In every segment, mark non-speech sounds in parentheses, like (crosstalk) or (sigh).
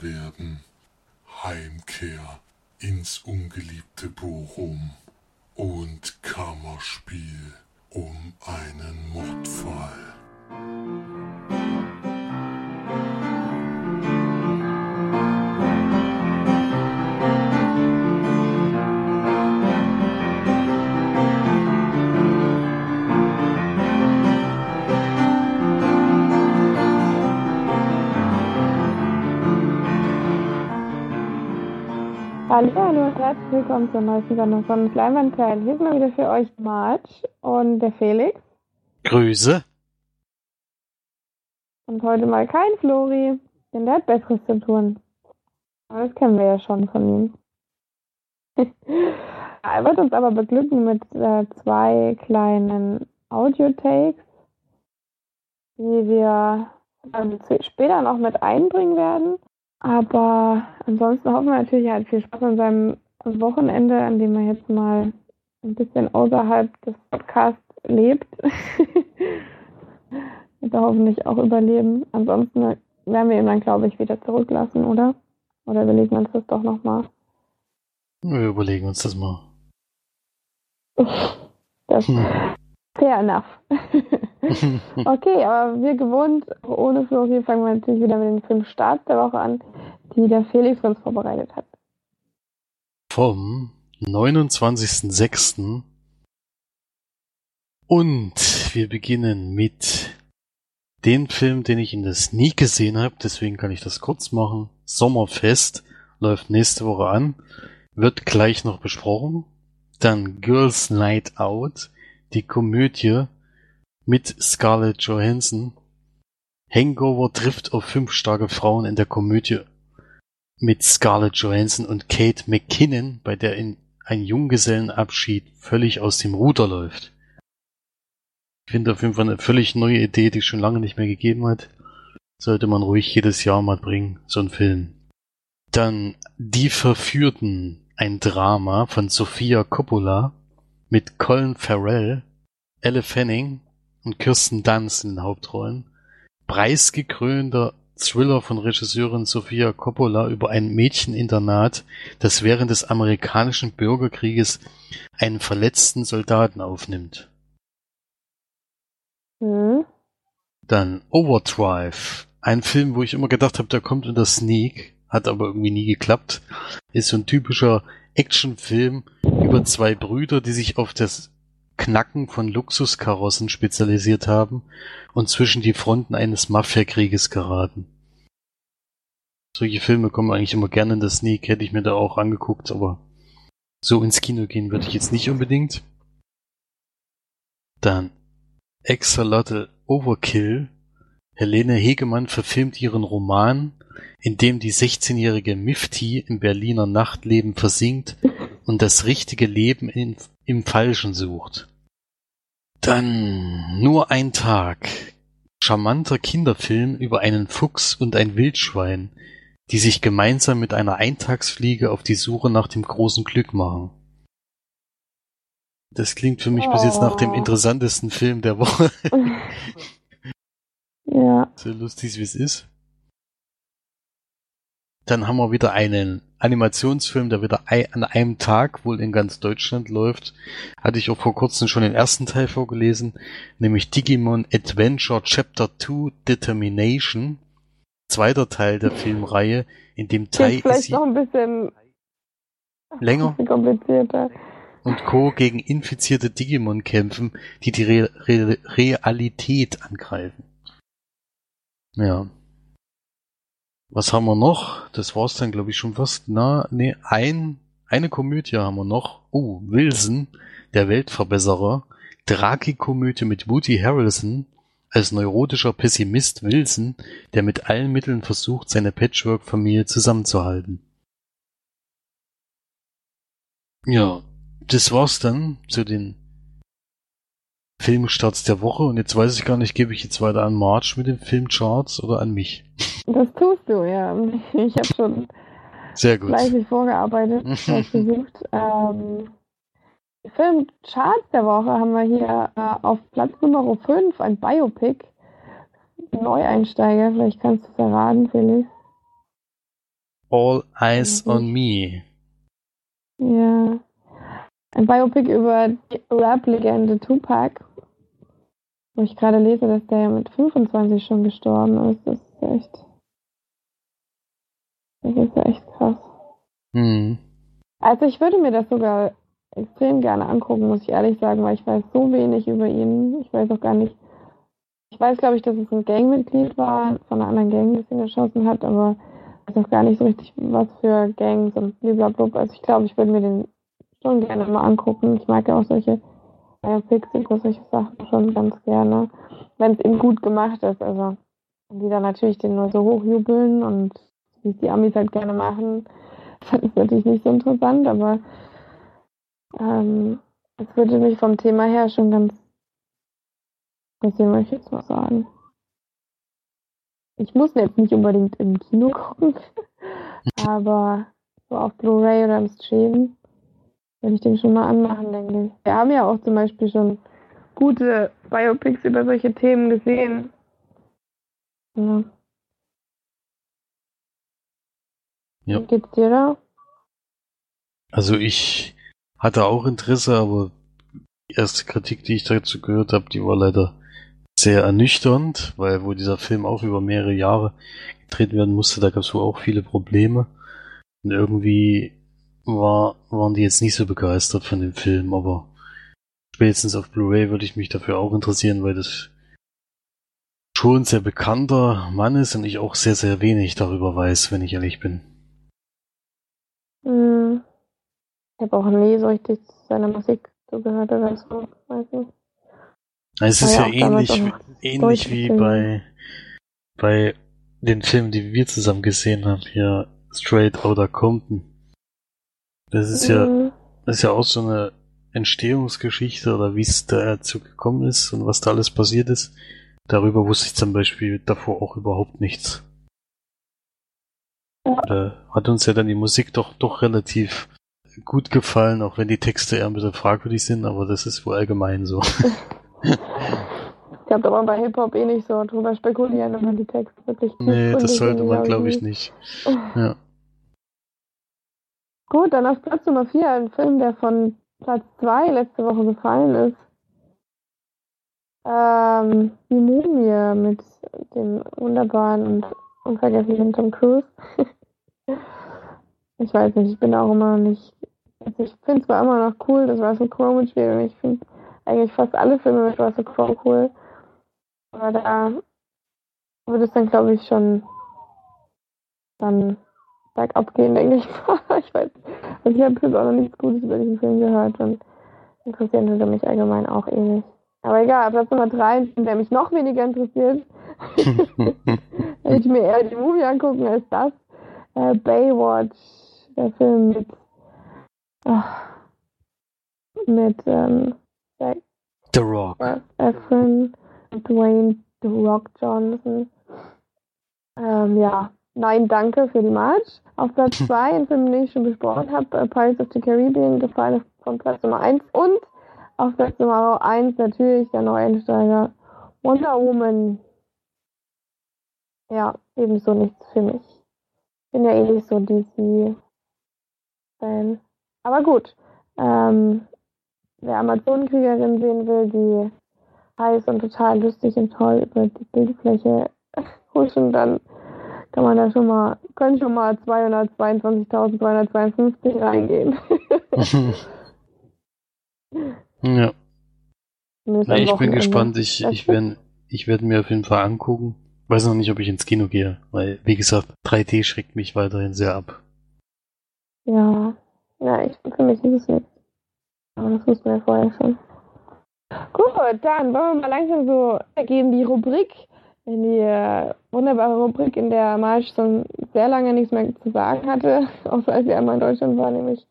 the willkommen zur neuesten Sendung von Leinwandteil. Hier ist mal wieder für euch Marge und der Felix. Grüße. Und heute mal kein Flori, denn der hat Besseres zu tun. Aber das kennen wir ja schon von ihm. (laughs) er wird uns aber beglücken mit äh, zwei kleinen Audio-Takes, die wir ähm, später noch mit einbringen werden. Aber ansonsten hoffen wir natürlich, er hat viel Spaß an seinem Wochenende, an dem er jetzt mal ein bisschen außerhalb des Podcasts lebt. (laughs) Wird er hoffentlich auch überleben. Ansonsten werden wir ihn dann, glaube ich, wieder zurücklassen, oder? Oder überlegen wir uns das doch nochmal? Wir überlegen uns das mal. Das, hm. Fair enough. (laughs) okay, aber wie gewohnt, ohne Flori, fangen wir natürlich wieder mit den fünf Starts der Woche an, die der Felix uns vorbereitet hat. Vom 29.06. Und wir beginnen mit dem Film, den ich in der Sneak gesehen habe, deswegen kann ich das kurz machen. Sommerfest läuft nächste Woche an, wird gleich noch besprochen. Dann Girls Night Out, die Komödie mit Scarlett Johansson. Hangover trifft auf fünf starke Frauen in der Komödie mit Scarlett Johansson und Kate McKinnon, bei der in ein Junggesellenabschied völlig aus dem Ruder läuft. Ich finde auf jeden Fall eine völlig neue Idee, die es schon lange nicht mehr gegeben hat. Sollte man ruhig jedes Jahr mal bringen, so ein Film. Dann Die Verführten, ein Drama von Sofia Coppola mit Colin Farrell, Elle Fanning und Kirsten Dunst in den Hauptrollen. Preisgekrönter Thriller von Regisseurin Sofia Coppola über ein Mädcheninternat, das während des amerikanischen Bürgerkrieges einen verletzten Soldaten aufnimmt. Mhm. Dann Overdrive, ein Film, wo ich immer gedacht habe, der kommt in der Sneak, hat aber irgendwie nie geklappt. Ist so ein typischer Actionfilm über zwei Brüder, die sich auf das Knacken von Luxuskarossen spezialisiert haben und zwischen die Fronten eines Mafiakrieges geraten. Solche Filme kommen eigentlich immer gerne in der Sneak, hätte ich mir da auch angeguckt, aber so ins Kino gehen würde ich jetzt nicht unbedingt. Dann Exalotl Overkill. Helene Hegemann verfilmt ihren Roman in dem die 16-jährige Mifti im Berliner Nachtleben versinkt und das richtige Leben in, im Falschen sucht. Dann nur ein Tag. Charmanter Kinderfilm über einen Fuchs und ein Wildschwein, die sich gemeinsam mit einer Eintagsfliege auf die Suche nach dem großen Glück machen. Das klingt für mich oh. bis jetzt nach dem oh. interessantesten Film der Woche. (laughs) ja. So lustig wie es ist. Dann haben wir wieder einen Animationsfilm, der wieder an einem Tag wohl in ganz Deutschland läuft. Hatte ich auch vor kurzem schon den ersten Teil vorgelesen, nämlich Digimon Adventure Chapter 2 Determination. Zweiter Teil der Filmreihe, in dem Tai vielleicht noch ein bisschen länger komplizierter und Co. gegen infizierte Digimon kämpfen, die die Re Re Realität angreifen. Ja. Was haben wir noch? Das war's dann, glaube ich, schon fast. Na, nee, ein, eine Komödie haben wir noch. Oh, Wilson, der Weltverbesserer. Tragikomödie mit Woody Harrelson als neurotischer Pessimist Wilson, der mit allen Mitteln versucht, seine Patchwork-Familie zusammenzuhalten. Ja, das war's dann zu den Filmstarts der Woche und jetzt weiß ich gar nicht, gebe ich jetzt weiter an March mit den Filmcharts oder an mich? Das tust du, ja. Ich habe schon Sehr gut. fleißig vorgearbeitet, (laughs) versucht. Ähm, Filmcharts der Woche haben wir hier äh, auf Platz Nummer 5 ein Biopic. Neueinsteiger, vielleicht kannst du es erraten, Felix. All Eyes Mhm. on Me. Ja. Ein Biopic über die Rap-Legende Tupac. Wo ich gerade lese, dass der ja mit 25 schon gestorben ist. Das ist echt. Das ist ja echt krass. Hm. Also ich würde mir das sogar extrem gerne angucken, muss ich ehrlich sagen, weil ich weiß so wenig über ihn. Ich weiß auch gar nicht. Ich weiß, glaube ich, dass es ein Gangmitglied war, von einer anderen Gang, das ihn erschossen hat, aber ich weiß auch gar nicht so richtig, was für Gangs und blablabla. Also ich glaube, ich würde mir den schon gerne mal angucken. Ich mag ja auch solche Biopics über solche Sachen schon ganz gerne, wenn es eben gut gemacht ist. Also die dann natürlich den nur so hochjubeln und wie die Amis halt gerne machen, (laughs) das ist natürlich nicht so interessant, aber ähm, es würde mich vom Thema her schon ganz interessieren, möchte ich jetzt mal sagen. Ich muss jetzt nicht unbedingt im Kino gucken, (laughs) aber so auf Blu-ray oder im Stream würde ich den schon mal anmachen, denke ich. Wir haben ja auch zum Beispiel schon gute Biopics über solche Themen gesehen. Ja. Ja. Wie geht's dir da? Also ich hatte auch Interesse, aber die erste Kritik, die ich dazu gehört habe, die war leider sehr ernüchternd, weil wo dieser Film auch über mehrere Jahre gedreht werden musste, da gab es wohl auch viele Probleme. Und irgendwie war, waren die jetzt nicht so begeistert von dem Film, aber spätestens auf Blu-ray würde ich mich dafür auch interessieren, weil das schon ein sehr bekannter Mann ist und ich auch sehr, sehr wenig darüber weiß, wenn ich ehrlich bin. Hm. Ich habe auch nie so richtig seine Musik zugehört oder so. Weiß nicht. Es ist ja ja ähnlich, wie- ähnlich wie bei, bei den Filmen, die wir zusammen gesehen haben, hier Straight Outta Compton. Das ist ja, Hm. das ist ja auch so eine Entstehungsgeschichte oder wie es dazu gekommen ist und was da alles passiert ist. Darüber wusste ich zum Beispiel davor auch überhaupt nichts. Da hat uns ja dann die Musik doch, doch relativ gut gefallen, auch wenn die Texte eher ein bisschen fragwürdig sind, aber das ist wohl allgemein so. (laughs) Ich glaube, da wir bei Hip-Hop eh nicht so drüber spekulieren, wenn man die Texte wirklich Nee, das sollte man, glaube ich, nicht. nicht. Ja. Gut, dann auf Platz Nummer 4 ein Film, der von Platz 2 letzte Woche gefallen ist. Ähm, die Mumie mit dem wunderbaren und unvergesslichen Tom Cruise. (laughs) ich weiß nicht, ich bin auch immer noch nicht. Also ich finde zwar immer noch cool, dass Russell Crowe mitspielt und ich finde eigentlich fast alle Filme mit Russell Crowe cool. Aber da würde es dann, glaube ich, schon dann bergab gehen, denke ich mal. (laughs) Ich weiß, also ich habe jetzt auch noch nichts Gutes über diesen Film gehört und interessieren würde mich allgemein auch eh nicht. Aber egal, Platz Nummer 3, ein Film, der mich noch weniger interessiert, (laughs) ich mir eher die Movie angucken als das. Äh, Baywatch, der Film mit, ach, mit ähm, Zac The Rock. Efron und Dwayne The Rock Johnson. Ähm, ja, nein, danke für die March. Auf Platz 2, ein Film, den ich schon besprochen habe, äh, Pirates of the Caribbean, gefallen von Platz Nummer 1. Und auf Platz Nummer 1 natürlich der Neueinsteiger Wonder Woman. Ja, ebenso nichts für mich. Bin ja eh nicht so DC-Fan. Aber gut. Ähm, wer Amazonenkriegerin sehen will, die heiß und total lustig und toll über die Bildfläche huschen, dann kann man da schon mal, können schon mal 222.252 reingehen. (laughs) ja. Am ich bin gespannt. Ich, (laughs) ich werde ich werd mir auf jeden Fall angucken. Weiß noch nicht, ob ich ins Kino gehe, weil, wie gesagt, 3D schreckt mich weiterhin sehr ab. Ja, ja, ich, für mich ist es nichts. Aber das wussten wir vorher schon. Gut, dann wollen wir mal langsam so gehen die Rubrik, in die äh, wunderbare Rubrik, in der Marsch schon sehr lange nichts mehr zu sagen hatte, (laughs) außer als er einmal in Deutschland war, nämlich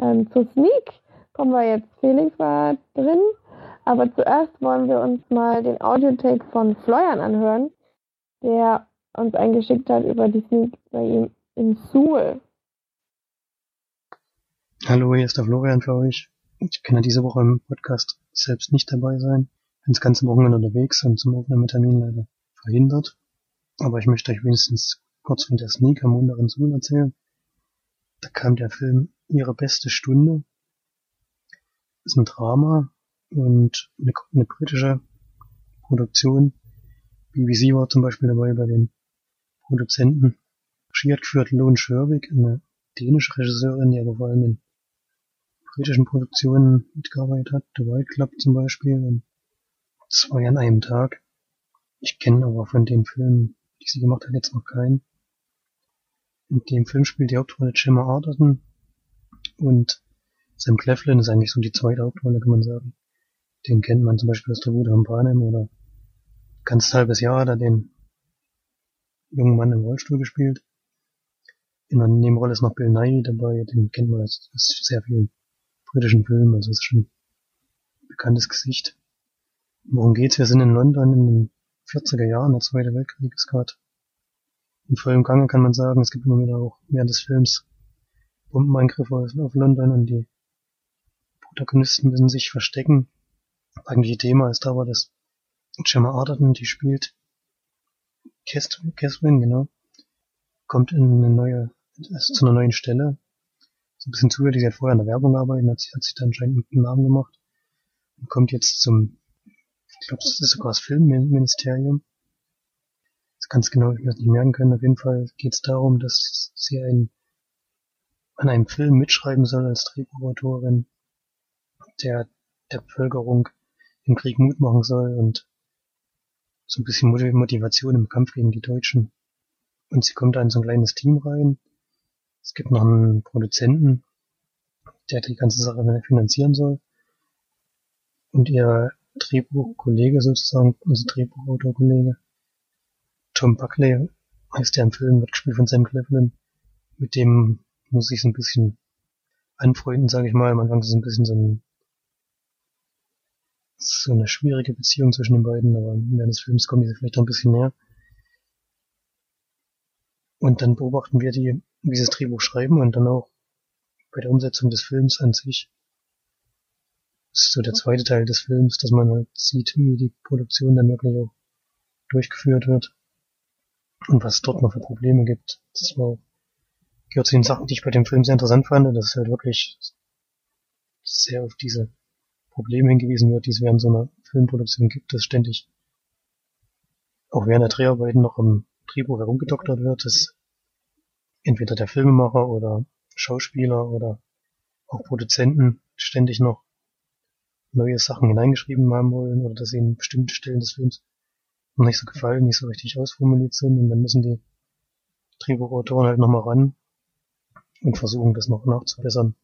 ähm, zur Sneak. Kommen wir jetzt, Felix war drin, aber zuerst wollen wir uns mal den Audiotake von Florian anhören, der uns eingeschickt hat über die Sneak bei ihm in Suhl. Hallo, hier ist der Florian für euch. Ich kann ja diese Woche im Podcast selbst nicht dabei sein. Bin das ganze Wochenende unterwegs und zum Aufnahmetermin leider verhindert. Aber ich möchte euch wenigstens kurz von der Sneak am unteren Sohn erzählen. Da kam der Film Ihre beste Stunde. Ist ein Drama und eine, eine britische Produktion. BBC war zum Beispiel dabei bei den Produzenten. Regie hat geführt Lone Sherwick, eine dänische Regisseurin, die aber vor allem in britischen Produktionen mitgearbeitet hat. The White Club zum Beispiel und zwei an einem Tag. Ich kenne aber von den Filmen, die sie gemacht hat, jetzt noch keinen. In dem Film spielt die Hauptrolle Gemma Arterton und Sam Cleflin ist eigentlich so die zweite Hauptrolle, kann man sagen. Den kennt man zum Beispiel aus der Wude von Panem oder ganz halbes Jahr hat er den jungen Mann im Rollstuhl gespielt. In der Nebenrolle ist noch Bill Nye dabei, den kennt man aus, aus sehr vielen britischen Filmen, also ist schon ein bekanntes Gesicht. Worum geht's? Wir sind in London in den 40er Jahren, der Zweite Weltkrieg ist gerade in vollem Gange, kann man sagen. Es gibt immer wieder auch während des Films Bombenangriffe auf London und die Protagonisten müssen sich verstecken. Das eigentliche Thema ist aber, dass Gemma Arterton, die spielt Catherine, genau, kommt in eine neue, also zu einer neuen Stelle. So ein bisschen zufällig, sie hat vorher in der Werbung gearbeitet, hat, hat sich dann anscheinend einen Namen gemacht und kommt jetzt zum, ich glaube, das ist sogar das Filmministerium ganz genau ich das nicht merken können. Auf jeden Fall geht es darum, dass sie ein, an einem Film mitschreiben soll als Drehbuchautorin, der der Bevölkerung im Krieg Mut machen soll und so ein bisschen Motivation im Kampf gegen die Deutschen. Und sie kommt da in so ein kleines Team rein. Es gibt noch einen Produzenten, der die ganze Sache finanzieren soll. Und ihr Drehbuchkollege sozusagen, also Drehbuchautorkollege, Tom Buckley heißt der im Film, wird gespielt von Sam Cleveland. Mit dem muss ich so ein bisschen anfreunden, sage ich mal. Am Anfang ist es ein bisschen so, ein, so eine schwierige Beziehung zwischen den beiden, aber während des Films kommen diese vielleicht auch ein bisschen näher. Und dann beobachten wir die, wie sie das Drehbuch schreiben und dann auch bei der Umsetzung des Films an sich. Ist so der zweite Teil des Films, dass man halt sieht, wie die Produktion dann wirklich auch durchgeführt wird und was dort noch für Probleme gibt. Das war, gehört zu den Sachen, die ich bei dem Film sehr interessant fand, dass es halt wirklich sehr auf diese Probleme hingewiesen wird, die es während so einer Filmproduktion gibt, dass ständig auch während der Dreharbeiten noch im Drehbuch herumgedoktert wird, dass entweder der Filmemacher oder Schauspieler oder auch Produzenten ständig noch neue Sachen hineingeschrieben haben wollen oder dass ihnen bestimmte Stellen des Films nicht so gefallen, nicht so richtig ausformuliert sind und dann müssen die Drehbuchautoren halt nochmal ran und versuchen das noch nachzubessern.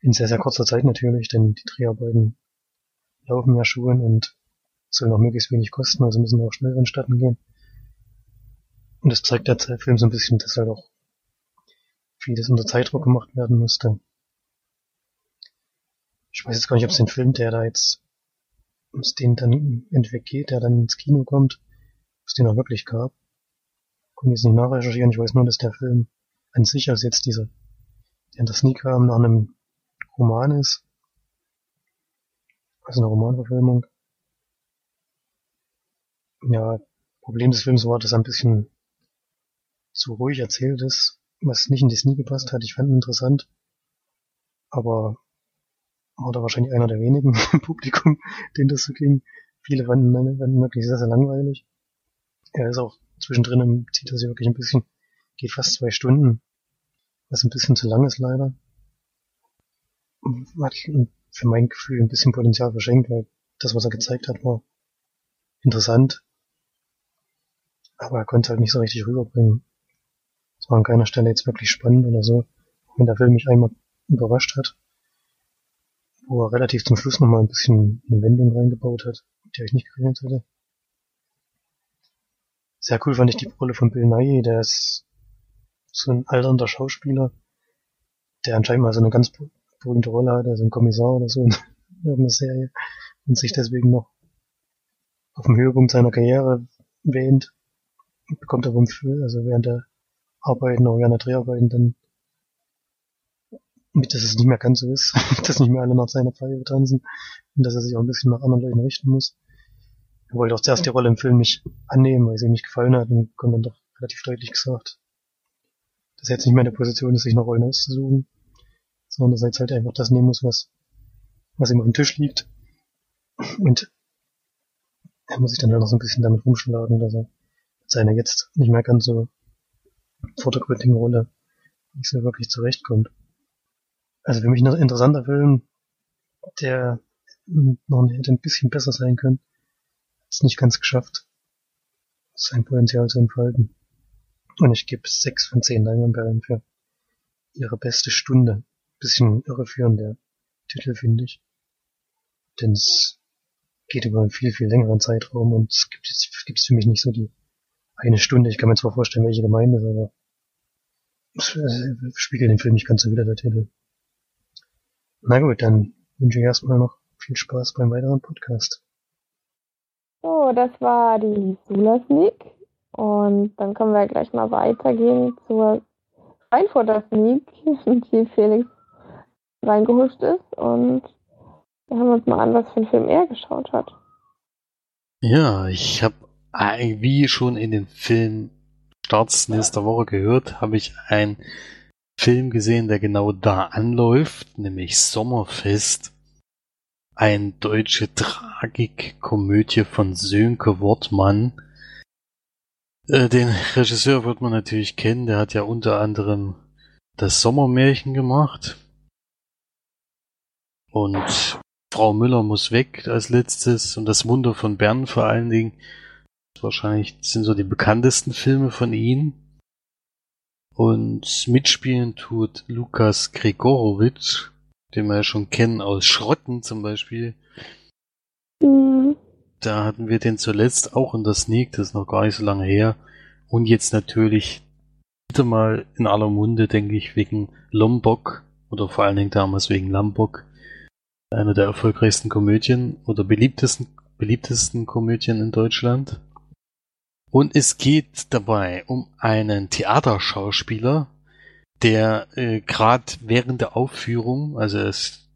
In sehr, sehr kurzer Zeit natürlich, denn die Dreharbeiten laufen ja schon und sollen auch möglichst wenig kosten, also müssen auch schnell vonstatten gehen. Und das zeigt der Film so ein bisschen, dass halt auch vieles unter Zeitdruck gemacht werden musste. Ich weiß jetzt gar nicht, ob es den Film, der da jetzt es den dann entweg der dann ins Kino kommt, es den auch wirklich gab. Konnte jetzt nicht nachrecherchieren, ich weiß nur, dass der Film an sich als jetzt dieser, der in der Sneak kam, nach einem Roman ist. Also eine Romanverfilmung. Ja, Problem des Films war, dass er ein bisschen zu ruhig erzählt ist, was nicht in die Sneak gepasst hat. Ich fand ihn interessant, aber war da wahrscheinlich einer der wenigen (laughs) im Publikum, denen das so ging. Viele fanden, fanden wirklich sehr, sehr langweilig. Er ist auch zwischendrin, zieht er sich wirklich ein bisschen, geht fast zwei Stunden, was ein bisschen zu lang ist leider. Hat für mein Gefühl ein bisschen Potenzial verschenkt, weil das, was er gezeigt hat, war interessant. Aber er konnte halt nicht so richtig rüberbringen. Es war an keiner Stelle jetzt wirklich spannend oder so. Wenn der Film mich einmal überrascht hat, wo er relativ zum Schluss nochmal ein bisschen eine Wendung reingebaut hat, mit der ich nicht gerechnet hätte. Sehr cool fand ich die Rolle von Bill Nye, der ist so ein alternder Schauspieler, der anscheinend mal so eine ganz berühmte Rolle hat, also ein Kommissar oder so in (laughs) irgendeiner Serie und sich deswegen noch auf dem Höhepunkt seiner Karriere wähnt, bekommt aber also während der Arbeiten, auch während der Dreharbeiten dann mit, dass es nicht mehr ganz so ist, (laughs) dass nicht mehr alle nach seiner Pfeife tanzen und dass er sich auch ein bisschen nach anderen Leuten richten muss. Er wollte auch zuerst die Rolle im Film nicht annehmen, weil sie ihm nicht gefallen hat und kommt dann doch relativ deutlich gesagt, dass er jetzt nicht mehr in der Position ist, sich noch Rollen auszusuchen, sondern dass er jetzt halt einfach das nehmen muss, was, was ihm auf dem Tisch liegt. Und er muss sich dann halt noch so ein bisschen damit rumschlagen, dass er mit seiner jetzt nicht mehr ganz so vordergründigen Rolle nicht so wirklich zurechtkommt. Also für mich ein interessanter Film, der noch hätte ein bisschen besser sein können. Hat es nicht ganz geschafft, sein Potenzial zu entfalten. Und ich gebe sechs von zehn Leinwandperlen für ihre beste Stunde. Bisschen irreführend der Titel, finde ich. Denn es geht über einen viel, viel längeren Zeitraum und es gibt jetzt gibt's für mich nicht so die eine Stunde. Ich kann mir zwar vorstellen, welche Gemeinde ist, aber es spiegelt den Film nicht ganz so wieder, der Titel. Na gut, dann wünsche ich erstmal noch viel Spaß beim weiteren Podcast. So, das war die Sula Sneak. Und dann können wir gleich mal weitergehen zur Frankfurter Sneak, (laughs) die Felix reingehuscht ist. Und wir haben uns mal an, was für einen Film er geschaut hat. Ja, ich habe wie schon in den Film Starts nächster Woche gehört, habe ich einen Film gesehen, der genau da anläuft, nämlich Sommerfest. Ein deutsche Tragikkomödie von Sönke Wortmann. Äh, den Regisseur wird man natürlich kennen, der hat ja unter anderem das Sommermärchen gemacht. Und Frau Müller muss weg als letztes und das Wunder von Bern vor allen Dingen. Wahrscheinlich sind so die bekanntesten Filme von ihm. Und mitspielen tut Lukas Gregorowitsch, den wir ja schon kennen aus Schrotten zum Beispiel. Mhm. Da hatten wir den zuletzt auch in der Sneak, das ist noch gar nicht so lange her. Und jetzt natürlich wieder mal in aller Munde, denke ich, wegen Lombok oder vor allen Dingen damals wegen Lombok eine der erfolgreichsten Komödien oder beliebtesten, beliebtesten Komödien in Deutschland. Und es geht dabei um einen Theaterschauspieler, der äh, gerade während der Aufführung, also er ist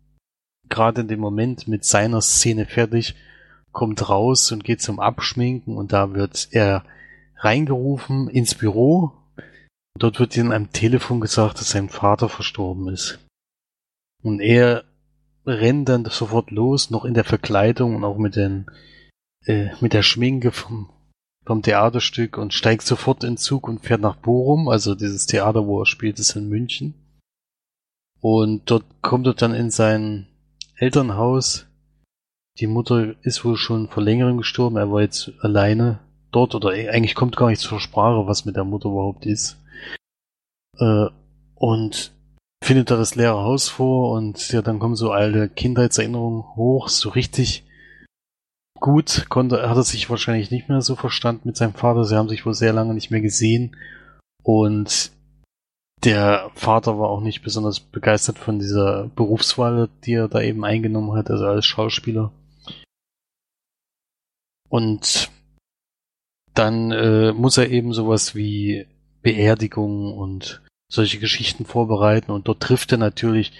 gerade in dem Moment mit seiner Szene fertig, kommt raus und geht zum Abschminken und da wird er reingerufen ins Büro. Dort wird ihm am Telefon gesagt, dass sein Vater verstorben ist. Und er rennt dann sofort los, noch in der Verkleidung und auch mit den äh, mit der Schminke vom, vom Theaterstück und steigt sofort in Zug und fährt nach Bochum, also dieses Theater, wo er spielt, ist in München. Und dort kommt er dann in sein Elternhaus. Die Mutter ist wohl schon vor längerem gestorben, er war jetzt alleine dort oder eigentlich kommt gar nicht zur Sprache, was mit der Mutter überhaupt ist. Äh, und findet da das leere Haus vor und ja, dann kommen so alte Kindheitserinnerungen hoch, so richtig gut konnte, hat er sich wahrscheinlich nicht mehr so verstanden mit seinem Vater. Sie haben sich wohl sehr lange nicht mehr gesehen und der Vater war auch nicht besonders begeistert von dieser Berufswahl, die er da eben eingenommen hat, also als Schauspieler. Und dann äh, muss er eben sowas wie Beerdigungen und solche Geschichten vorbereiten und dort trifft er natürlich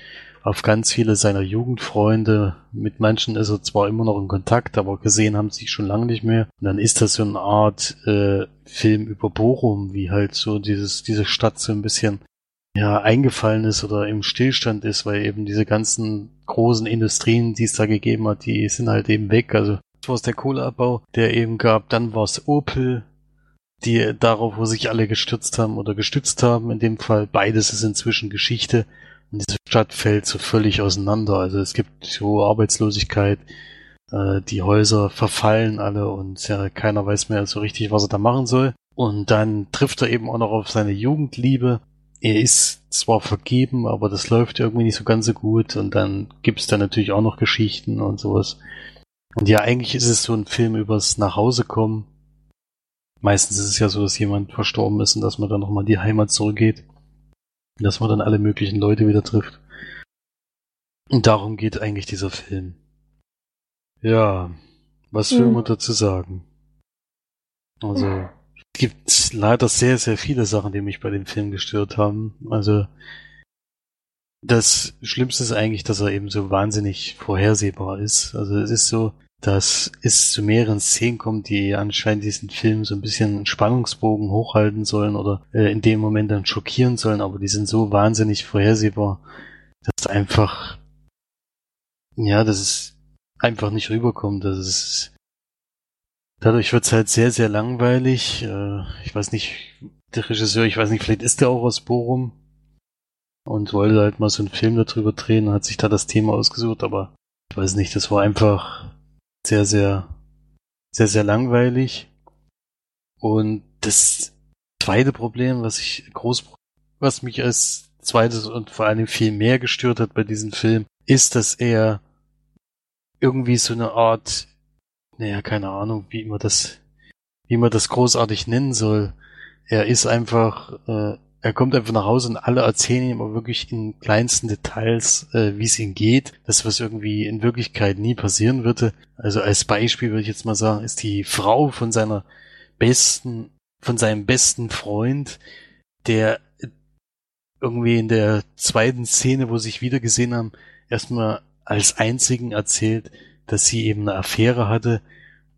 auf ganz viele seiner Jugendfreunde. Mit manchen ist er zwar immer noch in Kontakt, aber gesehen haben sie sich schon lange nicht mehr. Und dann ist das so eine Art äh, Film über Bochum, wie halt so dieses, diese Stadt so ein bisschen ja, eingefallen ist oder im Stillstand ist, weil eben diese ganzen großen Industrien, die es da gegeben hat, die sind halt eben weg. Also das war es der Kohleabbau, der eben gab. Dann war es Opel, die darauf, wo sich alle gestürzt haben oder gestützt haben. In dem Fall beides ist inzwischen Geschichte. Und diese Stadt fällt so völlig auseinander. Also es gibt hohe Arbeitslosigkeit, äh, die Häuser verfallen alle und ja, keiner weiß mehr so richtig, was er da machen soll. Und dann trifft er eben auch noch auf seine Jugendliebe. Er ist zwar vergeben, aber das läuft irgendwie nicht so ganz so gut. Und dann gibt's da natürlich auch noch Geschichten und sowas. Und ja, eigentlich ist es so ein Film übers Nachhausekommen Meistens ist es ja so, dass jemand verstorben ist und dass man dann nochmal in die Heimat zurückgeht. Dass man dann alle möglichen Leute wieder trifft. Und darum geht eigentlich dieser Film. Ja, was will mhm. man dazu sagen? Also, es gibt leider sehr, sehr viele Sachen, die mich bei dem Film gestört haben. Also, das Schlimmste ist eigentlich, dass er eben so wahnsinnig vorhersehbar ist. Also es ist so, dass es zu mehreren Szenen kommt, die anscheinend diesen Film so ein bisschen Spannungsbogen hochhalten sollen oder äh, in dem Moment dann schockieren sollen, aber die sind so wahnsinnig vorhersehbar, dass einfach, ja, dass es einfach nicht rüberkommt. Das ist, dadurch wird es halt sehr, sehr langweilig. Äh, ich weiß nicht, der Regisseur, ich weiß nicht, vielleicht ist der auch aus Bochum und wollte halt mal so einen Film darüber drehen, hat sich da das Thema ausgesucht, aber ich weiß nicht, das war einfach sehr, sehr, sehr, sehr langweilig. Und das zweite Problem, was ich groß, was mich als zweites und vor allem viel mehr gestört hat bei diesem Film, ist, dass er irgendwie so eine Art, naja, keine Ahnung, wie man das, wie man das großartig nennen soll. Er ist einfach, äh, er kommt einfach nach Hause und alle erzählen ihm aber wirklich in kleinsten Details, äh, wie es ihm geht. Das, was irgendwie in Wirklichkeit nie passieren würde. Also als Beispiel würde ich jetzt mal sagen, ist die Frau von seiner besten, von seinem besten Freund, der irgendwie in der zweiten Szene, wo sie sich wieder gesehen haben, erstmal als einzigen erzählt, dass sie eben eine Affäre hatte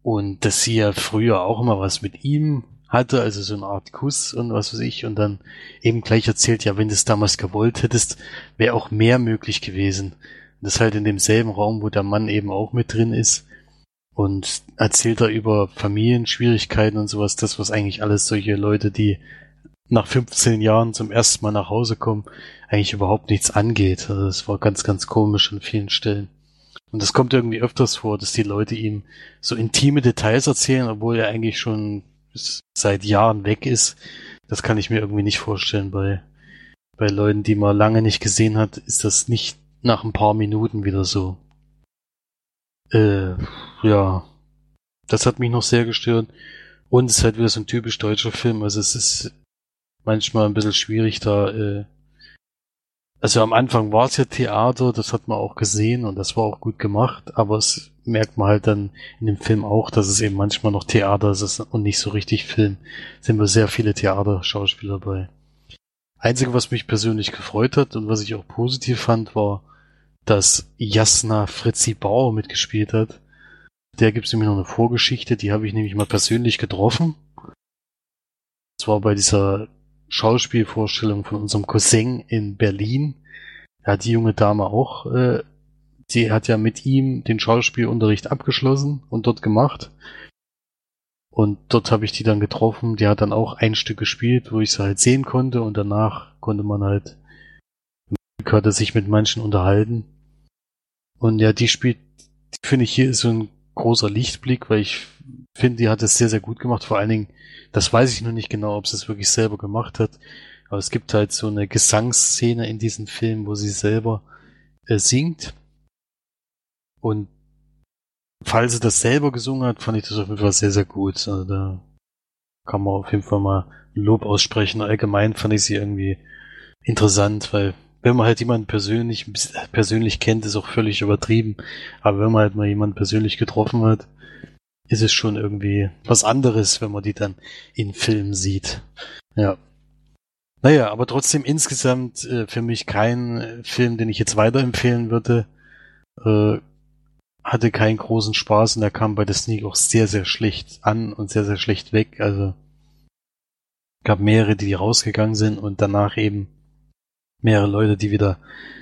und dass sie ja früher auch immer was mit ihm hatte, also so eine Art Kuss und was weiß ich, und dann eben gleich erzählt, ja, wenn du es damals gewollt hättest, wäre auch mehr möglich gewesen. das halt in demselben Raum, wo der Mann eben auch mit drin ist und erzählt er über Familienschwierigkeiten und sowas, das, was eigentlich alles solche Leute, die nach 15 Jahren zum ersten Mal nach Hause kommen, eigentlich überhaupt nichts angeht. Also das war ganz, ganz komisch an vielen Stellen. Und das kommt irgendwie öfters vor, dass die Leute ihm so intime Details erzählen, obwohl er eigentlich schon seit Jahren weg ist. Das kann ich mir irgendwie nicht vorstellen. Bei, bei Leuten, die man lange nicht gesehen hat, ist das nicht nach ein paar Minuten wieder so. Äh, ja. Das hat mich noch sehr gestört. Und es ist halt wieder so ein typisch deutscher Film. Also es ist manchmal ein bisschen schwierig da. Äh, also am Anfang war es ja Theater, das hat man auch gesehen und das war auch gut gemacht, aber es merkt man halt dann in dem Film auch, dass es eben manchmal noch Theater ist und nicht so richtig Film. Sind wir sehr viele Theaterschauspieler bei. Einzige, was mich persönlich gefreut hat und was ich auch positiv fand, war, dass Jasna Fritzi Bauer mitgespielt hat. Der gibt es nämlich noch eine Vorgeschichte, die habe ich nämlich mal persönlich getroffen. Das war bei dieser Schauspielvorstellung von unserem Cousin in Berlin. Da hat die junge Dame auch äh, sie hat ja mit ihm den Schauspielunterricht abgeschlossen und dort gemacht. Und dort habe ich die dann getroffen. Die hat dann auch ein Stück gespielt, wo ich sie halt sehen konnte und danach konnte man halt, hatte sich mit manchen unterhalten. Und ja, die spielt, finde ich hier ist so ein großer Lichtblick, weil ich finde, die hat es sehr, sehr gut gemacht. Vor allen Dingen, das weiß ich noch nicht genau, ob sie es wirklich selber gemacht hat. Aber es gibt halt so eine Gesangsszene in diesem Film, wo sie selber äh, singt. Und falls sie das selber gesungen hat, fand ich das auf jeden Fall sehr, sehr gut. Also da kann man auf jeden Fall mal Lob aussprechen. Allgemein fand ich sie irgendwie interessant, weil wenn man halt jemanden persönlich, persönlich kennt, ist auch völlig übertrieben. Aber wenn man halt mal jemanden persönlich getroffen hat, ist es schon irgendwie was anderes, wenn man die dann in Film sieht. Ja. Naja, aber trotzdem insgesamt äh, für mich kein Film, den ich jetzt weiterempfehlen würde. Äh, hatte keinen großen Spaß und er kam bei der Sneak auch sehr, sehr schlecht an und sehr, sehr schlecht weg. Also gab mehrere, die rausgegangen sind und danach eben mehrere Leute, die wieder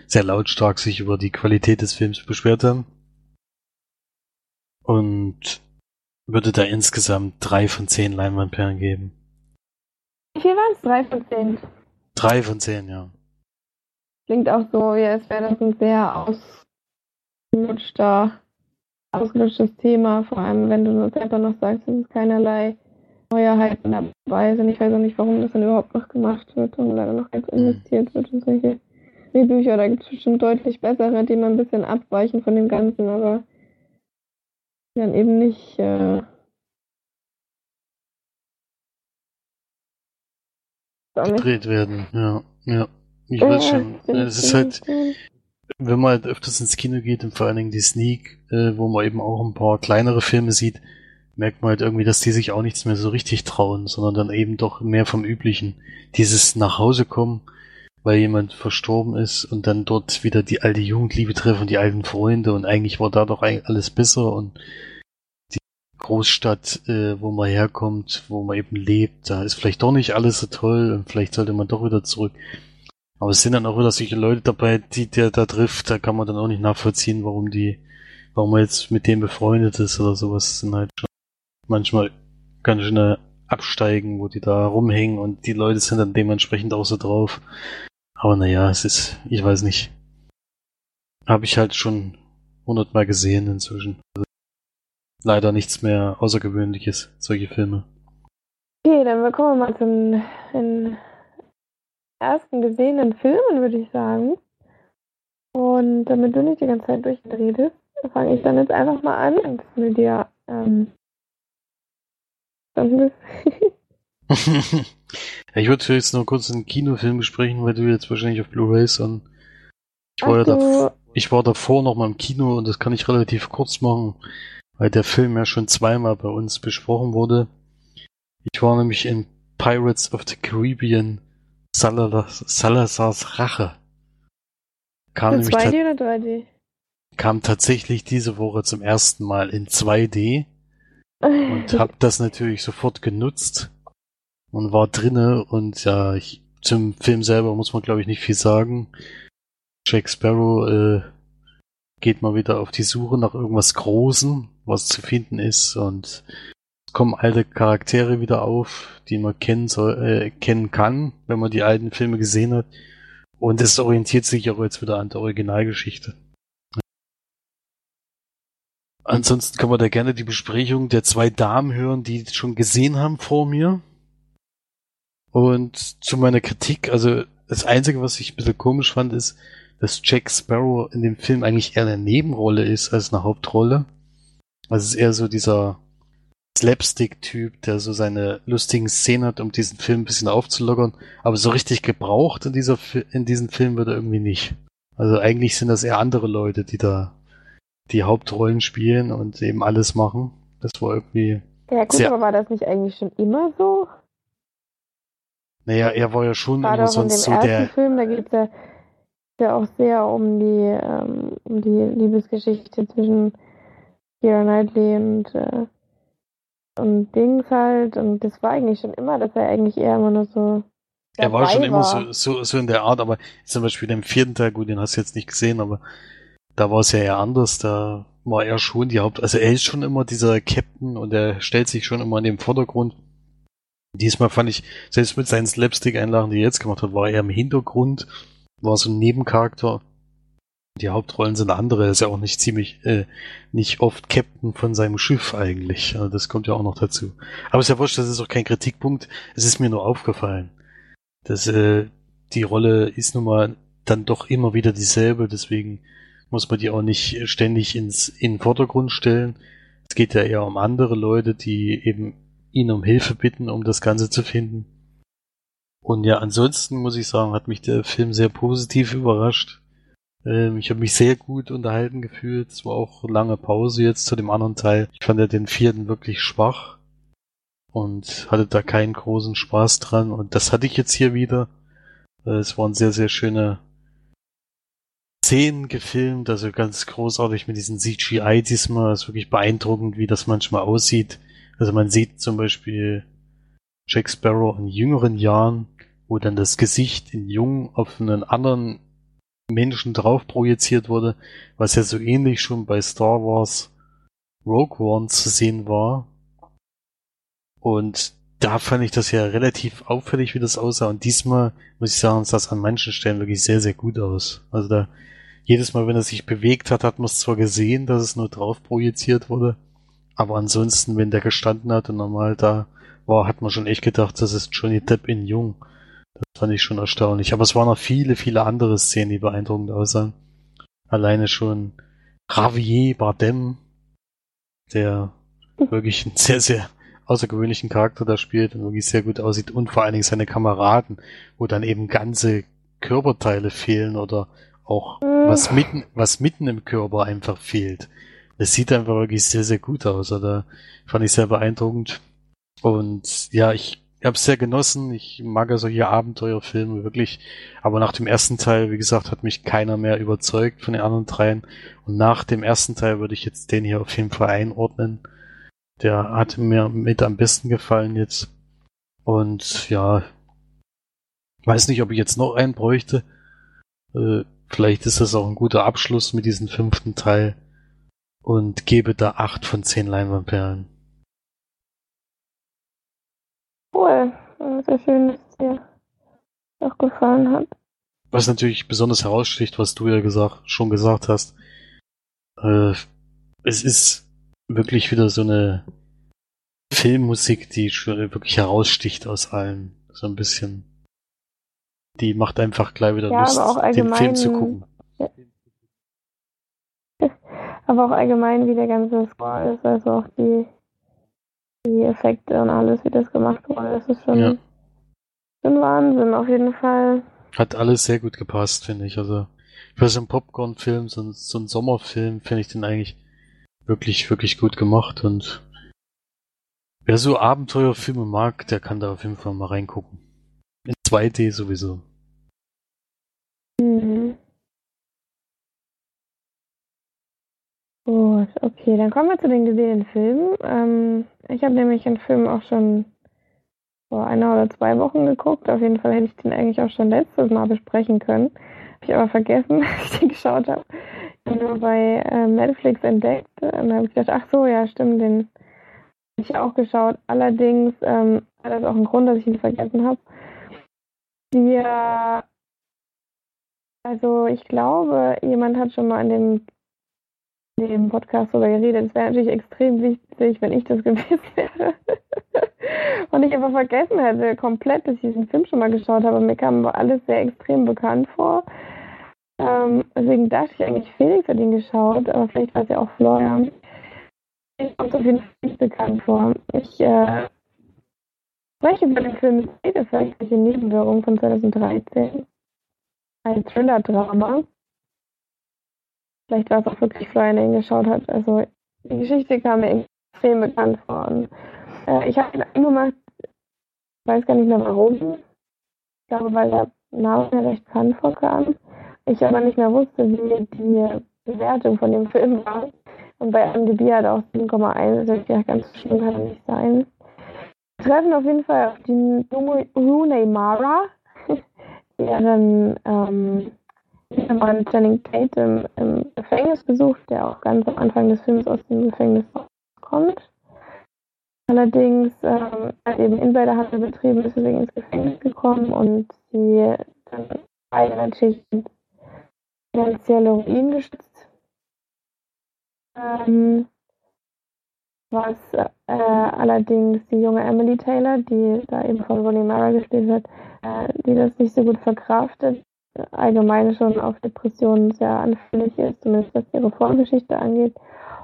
sehr lautstark sich über die Qualität des Films beschwert haben. Und würde da insgesamt drei von zehn Leinwandperlen geben. Wie viel waren es? Drei von zehn? Drei von zehn, ja. Klingt auch so, ja, als wäre das ein sehr ausgelutschter ausgelöschtes Thema, vor allem wenn du einfach noch sagst, dass es keinerlei Neuerheiten dabei sind. Ich weiß auch nicht, warum das dann überhaupt noch gemacht wird und leider noch jetzt investiert wird in solche Drehbücher. Da gibt es bestimmt deutlich bessere, die mal ein bisschen abweichen von dem Ganzen, aber dann eben nicht äh, gedreht werden. Ja, ja. Ich weiß schon. Es ist halt, wenn man halt öfters ins Kino geht und vor allen Dingen die Sneak, äh, wo man eben auch ein paar kleinere Filme sieht, merkt man halt irgendwie, dass die sich auch nichts mehr so richtig trauen, sondern dann eben doch mehr vom Üblichen. Dieses nach Hause kommen, weil jemand verstorben ist und dann dort wieder die alte Jugendliebe treffen, die alten Freunde und eigentlich war da doch alles besser und Großstadt, äh, wo man herkommt, wo man eben lebt, da ist vielleicht doch nicht alles so toll und vielleicht sollte man doch wieder zurück. Aber es sind dann auch wieder solche Leute dabei, die der da trifft, da kann man dann auch nicht nachvollziehen, warum die, warum man jetzt mit dem befreundet ist oder sowas. Das sind halt schon manchmal ganz schöne Absteigen, wo die da rumhängen und die Leute sind dann dementsprechend auch so drauf. Aber naja, es ist, ich weiß nicht. Habe ich halt schon hundertmal gesehen inzwischen. Also leider nichts mehr Außergewöhnliches, solche Filme. Okay, dann kommen wir mal zum den ersten gesehenen Filmen, würde ich sagen. Und damit du nicht die ganze Zeit durchredest, fange ich dann jetzt einfach mal an und mit dir ähm, (laughs) ich würde jetzt noch kurz einen Kinofilm besprechen, weil du jetzt wahrscheinlich auf Blu-rays und ich war, ja da, ich war davor noch mal im Kino und das kann ich relativ kurz machen, weil der Film ja schon zweimal bei uns besprochen wurde. Ich war nämlich in Pirates of the Caribbean Salazar's Rache. Kam 2D oder 3D? Kam tatsächlich diese Woche zum ersten Mal in 2D und habe das natürlich sofort genutzt und war drinne und ja, ich, zum Film selber muss man glaube ich nicht viel sagen. Jack Sparrow äh, geht mal wieder auf die Suche nach irgendwas Großem, was zu finden ist und kommen alte Charaktere wieder auf, die man kennen soll, äh, kennen kann, wenn man die alten Filme gesehen hat. Und es orientiert sich auch jetzt wieder an der Originalgeschichte. Ansonsten kann man da gerne die Besprechung der zwei Damen hören, die schon gesehen haben vor mir. Und zu meiner Kritik, also das Einzige, was ich ein bisschen komisch fand, ist, dass Jack Sparrow in dem Film eigentlich eher eine Nebenrolle ist als eine Hauptrolle. Also es ist eher so dieser Slapstick-Typ, der so seine lustigen Szenen hat, um diesen Film ein bisschen aufzulockern. Aber so richtig gebraucht in, dieser, in diesem Film wird er irgendwie nicht. Also eigentlich sind das eher andere Leute, die da die Hauptrollen spielen und eben alles machen. Das war irgendwie. Ja, gut, aber war das nicht eigentlich schon immer so? Naja, er war ja schon Gerade immer sonst so der. Film, da geht es ja, ja auch sehr um die, ähm, um die Liebesgeschichte zwischen Keira Knightley und, äh, und Dings halt. Und das war eigentlich schon immer, dass er eigentlich eher immer nur so. Er war schon war. immer so, so, so in der Art, aber zum Beispiel im vierten Teil, gut, den hast du jetzt nicht gesehen, aber da war es ja eher anders, da war er schon die Haupt, also er ist schon immer dieser Captain und er stellt sich schon immer in den Vordergrund. Diesmal fand ich, selbst mit seinen Slapstick-Einlagen, die er jetzt gemacht hat, war er im Hintergrund, war so ein Nebencharakter. Die Hauptrollen sind andere, er ist ja auch nicht ziemlich, äh, nicht oft Captain von seinem Schiff eigentlich. Also das kommt ja auch noch dazu. Aber es ist ja wurscht, das ist auch kein Kritikpunkt. Es ist mir nur aufgefallen. dass äh, die Rolle ist nun mal dann doch immer wieder dieselbe, deswegen muss man die auch nicht ständig ins, in den Vordergrund stellen. Es geht ja eher um andere Leute, die eben ihn um Hilfe bitten, um das Ganze zu finden. Und ja, ansonsten muss ich sagen, hat mich der Film sehr positiv überrascht. Ähm, ich habe mich sehr gut unterhalten gefühlt. Es war auch lange Pause jetzt zu dem anderen Teil. Ich fand ja den vierten wirklich schwach und hatte da keinen großen Spaß dran. Und das hatte ich jetzt hier wieder. Äh, es waren sehr, sehr schöne Szenen gefilmt, also ganz großartig mit diesen CGI diesmal. ist wirklich beeindruckend, wie das manchmal aussieht. Also man sieht zum Beispiel Jack Sparrow in jüngeren Jahren, wo dann das Gesicht in jung auf einen anderen Menschen drauf projiziert wurde, was ja so ähnlich schon bei Star Wars Rogue One zu sehen war. Und da fand ich das ja relativ auffällig, wie das aussah. Und diesmal muss ich sagen, sah es an manchen Stellen wirklich sehr, sehr gut aus. Also da jedes Mal, wenn er sich bewegt hat, hat man es zwar gesehen, dass es nur drauf projiziert wurde, aber ansonsten, wenn der gestanden hat und normal da war, hat man schon echt gedacht, das ist Johnny Depp in Jung. Das fand ich schon erstaunlich. Aber es waren noch viele, viele andere Szenen, die beeindruckend aussahen. Alleine schon Javier Bardem, der wirklich einen sehr, sehr außergewöhnlichen Charakter da spielt und wirklich sehr gut aussieht und vor allen Dingen seine Kameraden, wo dann eben ganze Körperteile fehlen oder auch was mitten, was mitten im Körper einfach fehlt. Es sieht einfach wirklich sehr, sehr gut aus. Oder fand ich sehr beeindruckend. Und ja, ich habe es sehr genossen. Ich mag ja solche Abenteuerfilme wirklich. Aber nach dem ersten Teil, wie gesagt, hat mich keiner mehr überzeugt von den anderen dreien. Und nach dem ersten Teil würde ich jetzt den hier auf jeden Fall einordnen. Der hat mir mit am besten gefallen jetzt. Und ja, weiß nicht, ob ich jetzt noch einen bräuchte. Äh, vielleicht ist das auch ein guter Abschluss mit diesem fünften Teil. Und gebe da acht von zehn Leinwandperlen. Cool. Sehr schön, dass es dir auch gefallen hat. Was natürlich besonders heraussticht, was du ja gesagt, schon gesagt hast, äh, es ist wirklich wieder so eine Filmmusik, die wirklich heraussticht aus allen. So ein bisschen. Die macht einfach gleich wieder Ja, Lust, den Film zu gucken. (laughs) Aber auch allgemein, wie der ganze Score ist, also auch die, die Effekte und alles, wie das gemacht wurde, das ist schon, Ja. schon Wahnsinn, auf jeden Fall. Hat alles sehr gut gepasst, finde ich. Also für so einen Popcorn-Film, so, so einen Sommerfilm, finde ich den eigentlich wirklich, wirklich gut gemacht. Und wer so Abenteuerfilme mag, der kann da auf jeden Fall mal reingucken. In 2D sowieso. Mhm. Gut, okay, dann kommen wir zu den gesehenen Filmen. Ähm, ich habe nämlich einen Film auch schon vor einer oder zwei Wochen geguckt. Auf jeden Fall hätte ich den eigentlich auch schon letztes Mal besprechen können. Habe ich aber vergessen, (laughs) als ich den geschaut habe. Ich habe nur bei ähm, Netflix entdeckt. Und dann habe ich gedacht, ach so, ja, stimmt, den habe ich auch geschaut. Allerdings ähm, hat das auch einen Grund, dass ich ihn vergessen habe. Wir also ich glaube, jemand hat schon mal in dem, dem Podcast darüber geredet. Es wäre natürlich extrem wichtig, wenn ich das (laughs) gewesen wäre. Und ich aber vergessen hätte komplett, dass ich diesen Film schon mal geschaut habe. Mir kam alles sehr extrem bekannt vor. Ähm, deswegen dachte ich eigentlich, Felix hat ihn geschaut, aber vielleicht war es ja auch Florian. Ich kommt auf jeden Fall nicht bekannt vor. Ich äh, spreche über den Film welche Nebenwirkung von 2013 ein Thriller-Drama. Vielleicht war es auch wirklich Florian, geschaut hat. Also die Geschichte kam mir extrem bekannt vor. Und, äh, ich habe ihn angemacht, weiß gar nicht mehr warum. Ich glaube, weil der Name mir recht bekannt vorkam. Ich aber nicht mehr wusste, wie die Bewertung von dem Film war. Und bei MDB hat auch 7,1. Also dachte, ganz schlimm kann er nicht sein. Wir treffen auf jeden Fall auf die Rooney Mara, (laughs) deren ähm, Mann Channing Tatum im Gefängnis besucht, der auch ganz am Anfang des Films aus dem Gefängnis kommt. Allerdings ähm, hat eben Insiderhandel betrieben, ist deswegen ins Gefängnis gekommen und sie dann beide natürlich finanzielle Ruin gestützt. Ähm, was äh, allerdings die junge Emily Taylor, die da eben von Rooney Mara gespielt wird, äh, die das nicht so gut verkraftet, allgemein schon auf Depressionen sehr anfällig ist, zumindest was ihre Vorgeschichte angeht,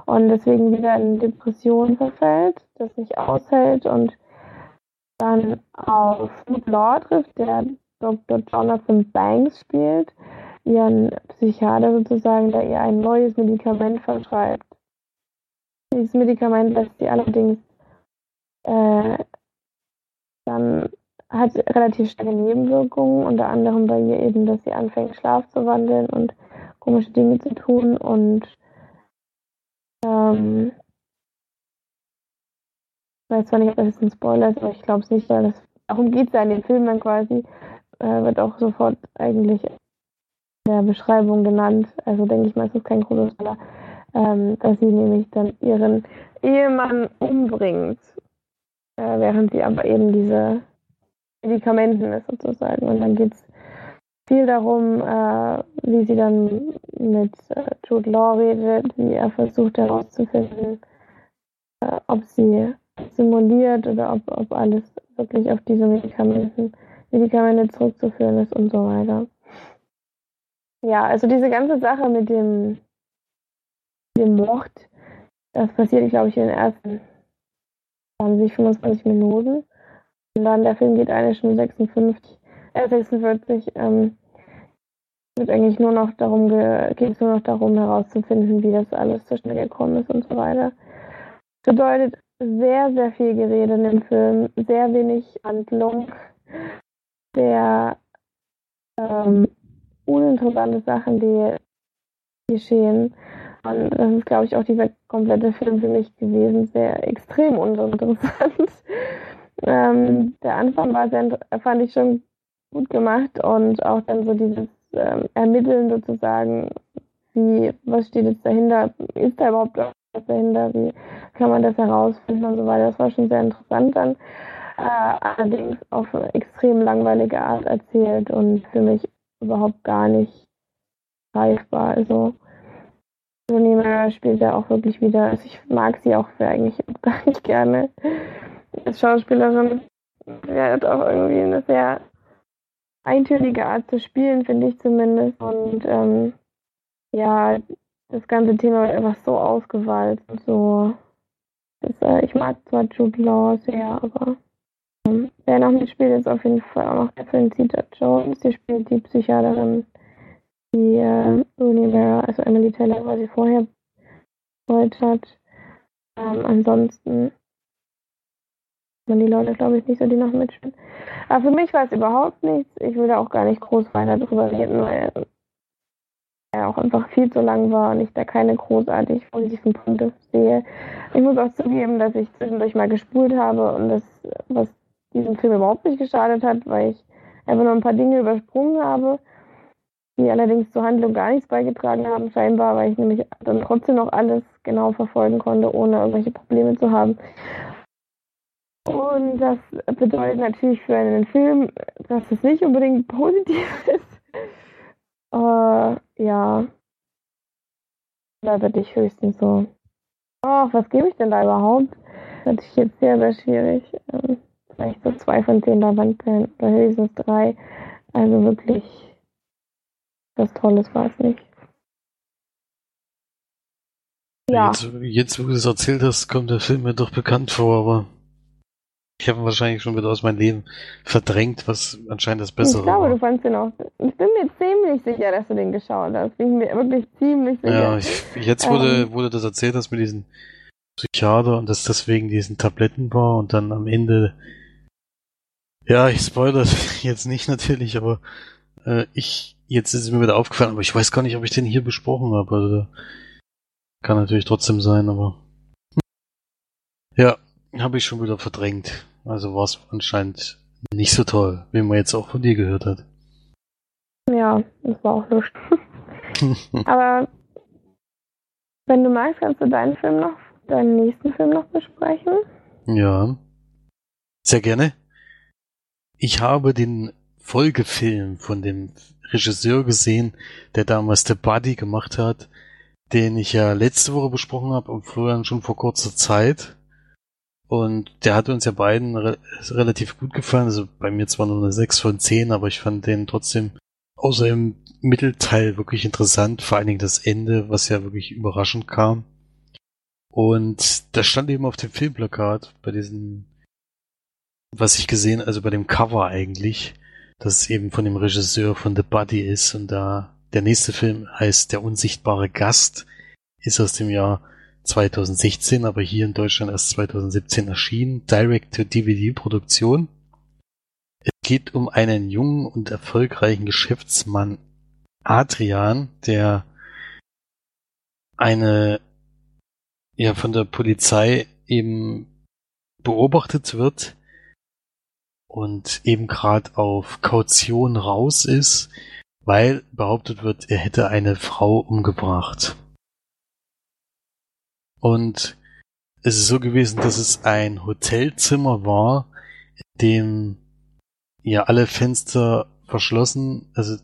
und deswegen wieder in Depressionen verfällt, das nicht aushält und dann auf Jude Law trifft, der Dr. Jonathan Banks spielt, ihren Psychiater sozusagen, der ihr ein neues Medikament verschreibt. Dieses Medikament lässt sie allerdings äh, dann hat relativ starke Nebenwirkungen, unter anderem bei ihr eben, dass sie anfängt, Schlaf zu wandeln und komische Dinge zu tun und ähm, ich weiß zwar nicht, ob das ein Spoiler ist, aber ich glaube es nicht, weil das, darum geht es ja in dem Film dann quasi, äh, wird auch sofort eigentlich in der Beschreibung genannt, also denke ich mal, es ist kein großer Spoiler, ähm, dass sie nämlich dann ihren Ehemann umbringt, äh, während sie aber eben diese Medikamenten ist sozusagen. Und dann geht es viel darum, äh, wie sie dann mit äh, Jude Law redet, wie er versucht herauszufinden, äh, ob sie simuliert oder ob, ob alles wirklich auf diese Medikamenten, Medikamente zurückzuführen ist und so weiter. Ja, also diese ganze Sache mit dem, dem Mord, das passiert, glaube ich, in den ersten 20, 25 Minuten. Und dann der Film geht eine Stunde 56, äh 46. Ähm, wird eigentlich nur noch darum geht es nur noch darum herauszufinden, wie das alles zustande gekommen ist und so weiter. Bedeutet sehr, sehr viel Gerede in dem Film, sehr wenig Handlung, sehr ähm, uninteressante Sachen, die geschehen. Und das ist, glaube ich, auch dieser komplette Film für mich gewesen, sehr extrem uninteressant. Ähm, der Anfang war sehr, fand ich schon gut gemacht und auch dann so dieses ähm, Ermitteln sozusagen, wie, was steht jetzt dahinter, ist da überhaupt was dahinter, wie kann man das herausfinden und so weiter. Das war schon sehr interessant dann. Äh, allerdings auf eine extrem langweilige Art erzählt und für mich überhaupt gar nicht greifbar. Also Rooney Mara spielt ja auch wirklich wieder, also ich mag sie auch eigentlich gar nicht gerne als Schauspielerin. Sie hat auch irgendwie eine sehr eintönige Art zu spielen, finde ich zumindest. Und ähm, ja, das ganze Thema wird einfach so ausgewalzt so. Das, äh, ich mag zwar Jude Law sehr, aber ähm, wer noch mitspielt, ist auf jeden Fall auch noch Catherine Zeta Jones. Die spielt die Psychiaterin, die äh, Mara, also Emily Taylor, weil sie vorher betreut hat. Ähm, ansonsten man die Leute, glaube ich, nicht so, die noch mitspielen. Aber für mich war es überhaupt nichts. Ich will da auch gar nicht groß weiter drüber reden, weil er auch einfach viel zu lang war und ich da keine großartig positiven Punkte sehe. Ich muss auch zugeben, dass ich zwischendurch mal gespult habe und das, was diesem Film überhaupt nicht geschadet hat, weil ich einfach nur ein paar Dinge übersprungen habe, die allerdings zur Handlung gar nichts beigetragen haben, scheinbar, weil ich nämlich dann trotzdem noch alles genau verfolgen konnte, ohne irgendwelche Probleme zu haben. Und das bedeutet natürlich für einen Film, dass es nicht unbedingt positiv (laughs) ist. Äh, ja. Da würde ich höchstens so. Oh, was gebe ich denn da überhaupt? Das ist jetzt sehr, sehr schwierig. Ähm, vielleicht so zwei von zehn Leinwandperlen oder höchstens drei. Also wirklich was Tolles war es nicht. Ja. Jetzt, jetzt, wo du es erzählt hast, kommt der Film mir doch bekannt vor, aber ich habe ihn wahrscheinlich schon wieder aus meinem Leben verdrängt, was anscheinend das Bessere war. Ich glaube, war. du fandst ihn auch. Ich bin mir ziemlich sicher, dass du den geschaut hast. Bin mir wirklich ziemlich sicher. Ja, ich, jetzt wurde, ähm, wurde das erzählt, dass mit diesen Psychiater und dass deswegen diesen Tabletten war und dann am Ende. Ja, ich spoilere (laughs) jetzt nicht natürlich, aber äh, ich jetzt ist es mir wieder aufgefallen, aber ich weiß gar nicht, ob ich den hier besprochen habe. Also, kann natürlich trotzdem sein, aber. Ja, habe ich schon wieder verdrängt. Also war es anscheinend nicht so toll, wie man jetzt auch von dir gehört hat. Ja, das war auch lustig. (laughs) Aber wenn du magst, kannst du deinen Film noch, deinen nächsten Film noch besprechen? Ja. Sehr gerne. Ich habe den Folgefilm von dem Regisseur gesehen, der damals The Buddy gemacht hat, den ich ja letzte Woche besprochen habe und vorher schon vor kurzer Zeit. Und der hat uns ja beiden re relativ gut gefallen. Also bei mir zwar nur eine 6 von 10, aber ich fand den trotzdem außer im Mittelteil wirklich interessant. Vor allen Dingen das Ende, was ja wirklich überraschend kam. Und da stand eben auf dem Filmplakat bei diesem, was ich gesehen, also bei dem Cover eigentlich, dass es eben von dem Regisseur von The Buddy ist. Und da der nächste Film heißt Der unsichtbare Gast, ist aus dem Jahr 2016, aber hier in Deutschland erst 2017 erschienen. Direct-to-DVD-Produktion. Es geht um einen jungen und erfolgreichen Geschäftsmann Adrian, der eine ja von der Polizei eben beobachtet wird und eben gerade auf Kaution raus ist, weil behauptet wird, er hätte eine Frau umgebracht. Und es ist so gewesen, dass es ein Hotelzimmer war, in dem ja alle Fenster verschlossen, also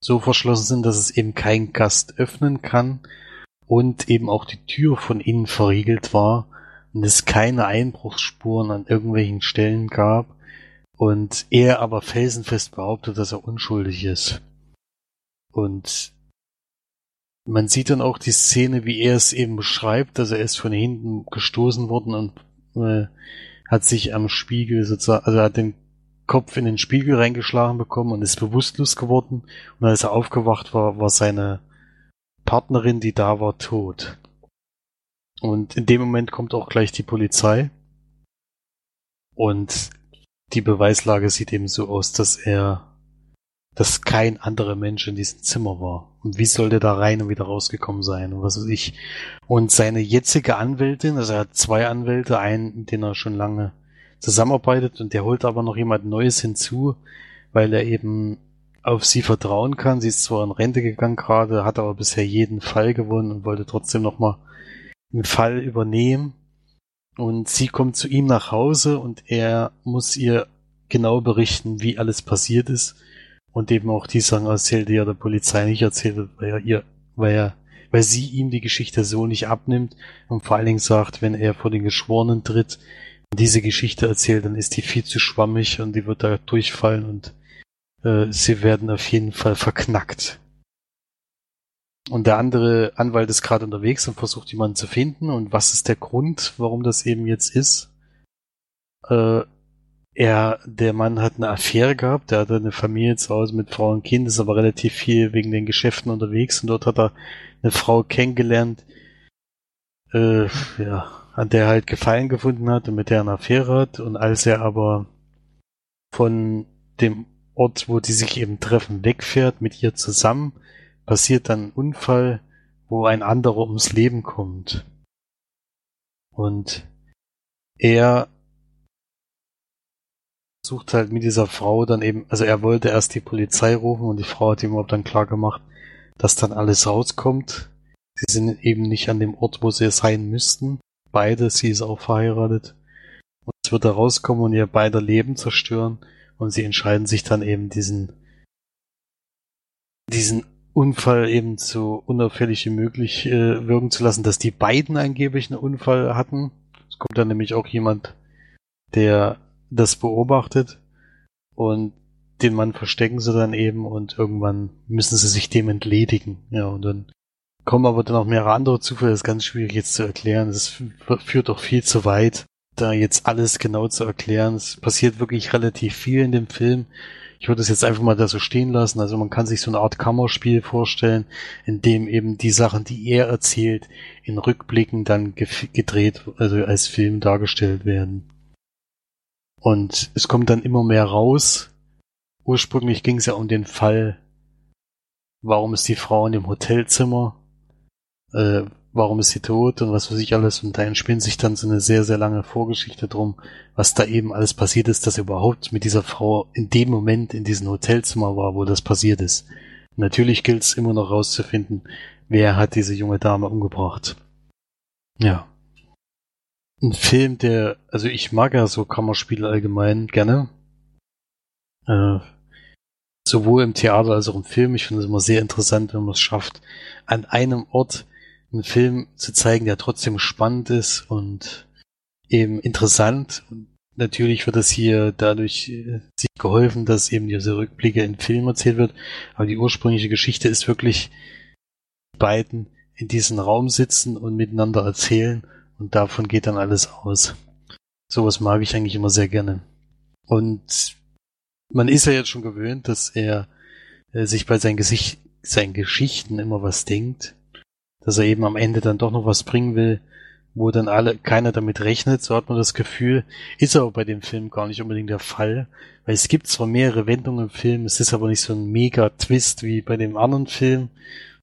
so verschlossen sind, dass es eben kein Gast öffnen kann und eben auch die Tür von innen verriegelt war und es keine Einbruchsspuren an irgendwelchen Stellen gab und er aber felsenfest behauptet, dass er unschuldig ist. Und man sieht dann auch die Szene, wie er es eben beschreibt, dass er ist von hinten gestoßen worden und äh, hat sich am Spiegel sozusagen, also hat den Kopf in den Spiegel reingeschlagen bekommen und ist bewusstlos geworden. Und als er aufgewacht war, war seine Partnerin, die da war, tot. Und in dem Moment kommt auch gleich die Polizei. Und die Beweislage sieht eben so aus, dass er dass kein anderer Mensch in diesem Zimmer war. Und wie soll der da rein und wieder rausgekommen sein und was weiß ich. Und seine jetzige Anwältin, also er hat zwei Anwälte, einen, mit dem er schon lange zusammenarbeitet und der holt aber noch jemand Neues hinzu, weil er eben auf sie vertrauen kann. Sie ist zwar in Rente gegangen gerade, hat aber bisher jeden Fall gewonnen und wollte trotzdem nochmal einen Fall übernehmen. Und sie kommt zu ihm nach Hause und er muss ihr genau berichten, wie alles passiert ist und eben auch die Sachen erzählt, die er der Polizei nicht erzählt hat, weil er ihr, weil er, weil sie ihm die Geschichte so nicht abnimmt und vor allen Dingen sagt, wenn er vor den Geschworenen tritt und diese Geschichte erzählt, dann ist die viel zu schwammig und die wird da durchfallen und äh, sie werden auf jeden Fall verknackt. Und der andere Anwalt ist gerade unterwegs und versucht jemanden zu finden. Und was ist der Grund, warum das eben jetzt ist? Äh, er, der Mann hat eine Affäre gehabt, der hatte eine Familie zu Hause mit Frau und Kind, ist aber relativ viel wegen den Geschäften unterwegs und dort hat er eine Frau kennengelernt, äh, ja, an der er halt Gefallen gefunden hat und mit der er eine Affäre hat und als er aber von dem Ort, wo die sich eben treffen, wegfährt mit ihr zusammen, passiert dann ein Unfall, wo ein anderer ums Leben kommt. Und er sucht halt mit dieser Frau dann eben, also er wollte erst die Polizei rufen und die Frau hat ihm überhaupt dann klar gemacht, dass dann alles rauskommt. Sie sind eben nicht an dem Ort, wo sie sein müssten. Beide, sie ist auch verheiratet. Und es wird da rauskommen und ihr beider Leben zerstören. Und sie entscheiden sich dann eben diesen, diesen Unfall eben so unauffällig wie möglich äh, wirken zu lassen, dass die beiden angeblich einen Unfall hatten. Es kommt dann nämlich auch jemand, der das beobachtet und den Mann verstecken sie dann eben und irgendwann müssen sie sich dem entledigen. Ja, und dann kommen aber dann auch mehrere andere Zufälle. Das ist ganz schwierig jetzt zu erklären. Das führt doch viel zu weit, da jetzt alles genau zu erklären. Es passiert wirklich relativ viel in dem Film. Ich würde es jetzt einfach mal da so stehen lassen. Also man kann sich so eine Art Kammerspiel vorstellen, in dem eben die Sachen, die er erzählt, in Rückblicken dann gedreht, also als Film dargestellt werden. Und es kommt dann immer mehr raus. Ursprünglich ging es ja um den Fall, warum ist die Frau in dem Hotelzimmer, äh, warum ist sie tot und was weiß ich alles. Und da entspinnt sich dann so eine sehr, sehr lange Vorgeschichte drum, was da eben alles passiert ist, dass überhaupt mit dieser Frau in dem Moment in diesem Hotelzimmer war, wo das passiert ist. natürlich gilt es immer noch rauszufinden, wer hat diese junge Dame umgebracht. Ja ein Film, der, also ich mag ja so Kammerspiele allgemein gerne. Äh, sowohl im Theater als auch im Film. Ich finde es immer sehr interessant, wenn man es schafft, an einem Ort einen Film zu zeigen, der trotzdem spannend ist und eben interessant. Und natürlich wird es hier dadurch äh, sich geholfen, dass eben diese Rückblicke in Film erzählt wird. Aber die ursprüngliche Geschichte ist wirklich beiden in diesem Raum sitzen und miteinander erzählen und davon geht dann alles aus. Sowas mag ich eigentlich immer sehr gerne. Und man ist ja jetzt schon gewöhnt, dass er äh, sich bei seinen, Gesicht, seinen Geschichten immer was denkt, dass er eben am Ende dann doch noch was bringen will, wo dann alle keiner damit rechnet, so hat man das Gefühl, ist aber bei dem Film gar nicht unbedingt der Fall, weil es gibt zwar mehrere Wendungen im Film, es ist aber nicht so ein mega Twist wie bei dem anderen Film,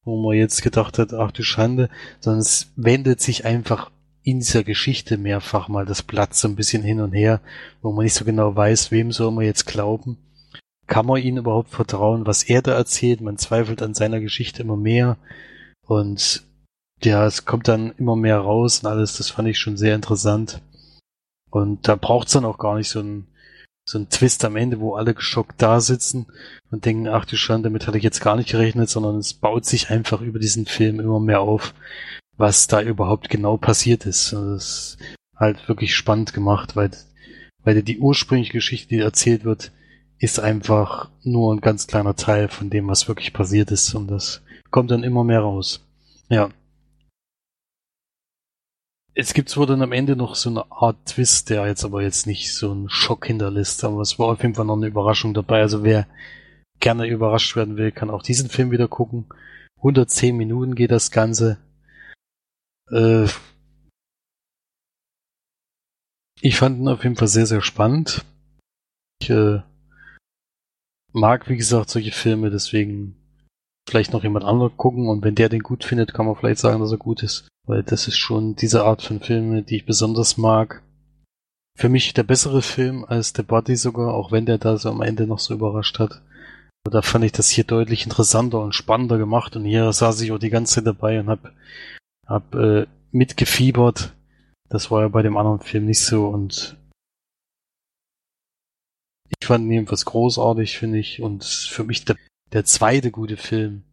wo man jetzt gedacht hat, ach du Schande, sondern es wendet sich einfach in dieser Geschichte mehrfach mal das Blatt so ein bisschen hin und her, wo man nicht so genau weiß, wem soll man jetzt glauben. Kann man ihnen überhaupt vertrauen, was er da erzählt? Man zweifelt an seiner Geschichte immer mehr. Und ja, es kommt dann immer mehr raus und alles, das fand ich schon sehr interessant. Und da braucht's dann auch gar nicht so ein so ein Twist am Ende, wo alle geschockt da sitzen und denken, ach du Schande, damit hatte ich jetzt gar nicht gerechnet, sondern es baut sich einfach über diesen Film immer mehr auf was da überhaupt genau passiert ist. Also das ist halt wirklich spannend gemacht, weil, weil die ursprüngliche Geschichte, die erzählt wird, ist einfach nur ein ganz kleiner Teil von dem, was wirklich passiert ist und das kommt dann immer mehr raus. Ja. Es gibt zwar dann am Ende noch so eine Art Twist, der jetzt aber jetzt nicht so einen Schock hinterlässt, aber es war auf jeden Fall noch eine Überraschung dabei. Also wer gerne überrascht werden will, kann auch diesen Film wieder gucken. 110 Minuten geht das Ganze. Äh, ich fand ihn auf jeden Fall sehr, sehr spannend. Ich, äh, mag, wie gesagt, solche Filme, deswegen vielleicht noch jemand anderes gucken und wenn der den gut findet, kann man vielleicht sagen, dass er gut ist. Weil das ist schon diese Art von Filme, die ich besonders mag. Für mich der bessere Film als The Body sogar, auch wenn der da so am Ende noch so überrascht hat. Da fand ich das hier deutlich interessanter und spannender gemacht und hier saß ich auch die ganze Zeit dabei und hab, hab äh, mitgefiebert. Das war ja bei dem anderen Film nicht so und ich fand ihn jedenfalls großartig, finde ich, und für mich der, der zweite gute Film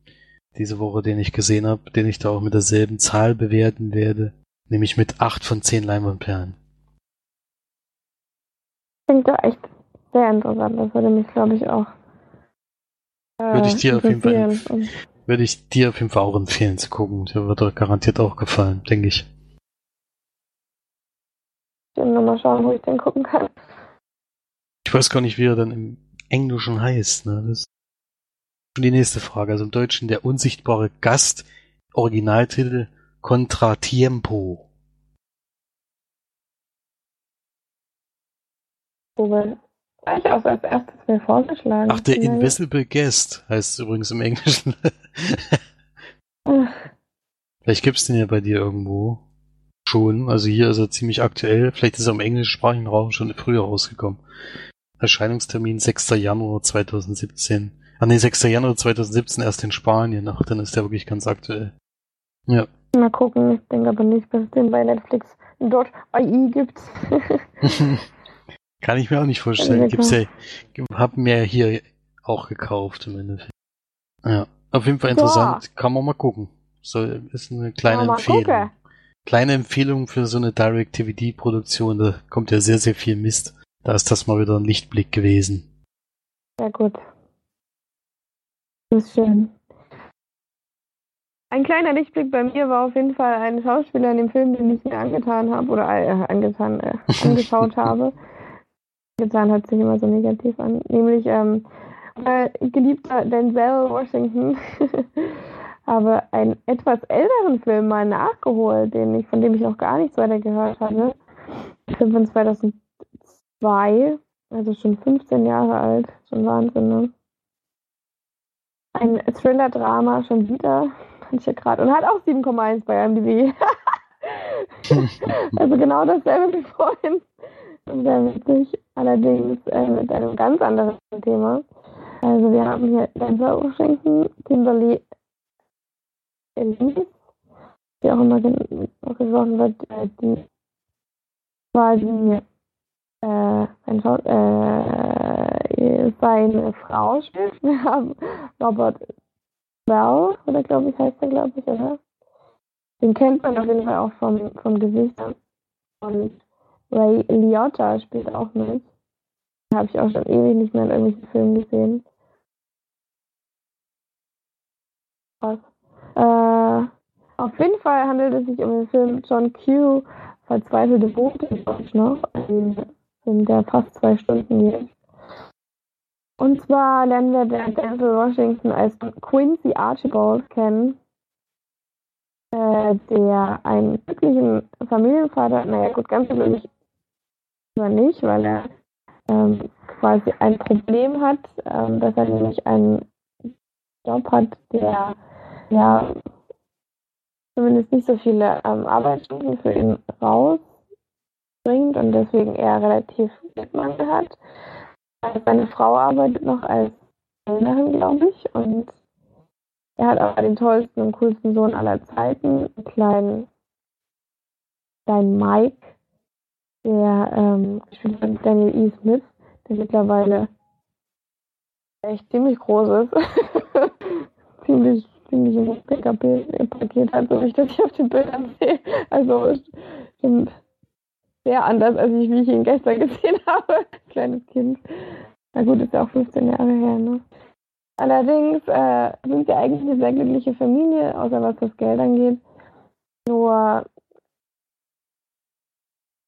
diese Woche, den ich gesehen habe, den ich da auch mit derselben Zahl bewerten werde, nämlich mit acht von zehn Leinwandperlen. Klingt doch echt sehr interessant. Das würde mich, glaube ich, auch. Äh, würde ich dir auf jeden Fall. Würde ich dir auf jeden Fall auch empfehlen zu gucken. Der wird dir garantiert auch gefallen, denke ich. Ich will nur mal schauen, wo ich den gucken kann. Ich weiß gar nicht, wie er dann im Englischen heißt. Ne? Das ist schon die nächste Frage. Also im Deutschen der unsichtbare Gast, Originaltitel Contratiempo. Wo wir gleich auch als erstes mir vorgeschlagen. Ach, der Vielleicht- Invisible Guest heißt es übrigens im Englischen. Vielleicht gibt's den ja bei dir irgendwo schon. Also hier ist er ziemlich aktuell. Vielleicht ist er im englischsprachigen Raum schon früher rausgekommen. Erscheinungstermin 6. Januar 2017. Ah nee, 6. Januar 2017 erst in Spanien. Ach, dann ist der wirklich ganz aktuell. Ja. Mal gucken. Ich denke aber nicht, dass es den bei Netflix dort AI gibt. (laughs) (laughs) Kann ich mir auch nicht vorstellen. Gibt's ja, hab mir hier auch gekauft im Endeffekt. Ja. Auf jeden Fall interessant. Kann man mal gucken. So, ist eine kleine Empfehlung. gucken. Kleine Empfehlung für so eine Direct-DVD-Produktion. Da kommt ja sehr, sehr viel Mist. Da ist das mal wieder ein Lichtblick gewesen. Sehr gut. Das ist schön. Ein kleiner Lichtblick bei mir war auf jeden Fall ein Schauspieler in dem Film, den ich mir angetan habe oder äh, angetan, äh, (laughs) angeschaut habe. Angetan hört sich immer so negativ an. Nämlich ähm, äh, geliebter Denzel Washington (laughs) habe einen etwas älteren Film mal nachgeholt, den ich, von dem ich noch gar nichts weiter gehört hatte. Film von 2002, also schon 15 Jahre alt, schon Wahnsinn, ne? Ein Thriller-Drama schon wieder, fand ich ja gerade, und hat auch 7,1 bei IMDb. (laughs) (laughs) also genau dasselbe wie vorhin. Sehr witzig, allerdings äh, mit einem ganz anderen Thema. Also wir haben hier Denzel Washington, Kimberly Elise, wie auch immer gesprochen wird, äh, die quasi äh, ein Schau äh, seine Frau spielt. Wir haben Robert Bell, oder glaube ich, heißt er, glaube ich, oder? Den kennt man auf jeden Fall auch vom, vom Gesicht. Und Ray Liotta spielt auch mit. Habe ich auch schon ewig nicht mehr in irgendwelchen Filmen gesehen. Krass. Äh, auf jeden Fall handelt es sich um den Film John Q. Verzweifelte Boote in noch. Ein Film, der fast zwei Stunden geht. Und zwar lernen wir den Denzel Washington als Quincy Archibald kennen, äh, der einen glücklichen Familienvater, naja gut, ganz glücklich ist er nicht, weil er ähm, quasi ein Problem hat, ähm, dass er nämlich einen Job hat, der ja zumindest nicht so viele ähm, Arbeitsstunden für ihn rausbringt und deswegen er relativ Geldmangel hat. Also seine Frau arbeitet noch als Kellnerin, glaube ich, und er hat aber den tollsten und coolsten Sohn aller Zeiten, einen kleinen, kleinen Mike, der ähm, von Daniel E. Smith, der mittlerweile echt ziemlich groß ist. (laughs) ziemlich, ziemlich ein PKP-Paket hat, so wie ich das hier auf den Bildern sehe. Also sehr anders, als ich, wie ich ihn gestern gesehen (laughs) habe. Kleines Kind. Na gut, ist ja auch 15 Jahre her, ne? Allerdings äh, sind sie eigentlich eine sehr glückliche Familie, außer was das Geld angeht. Nur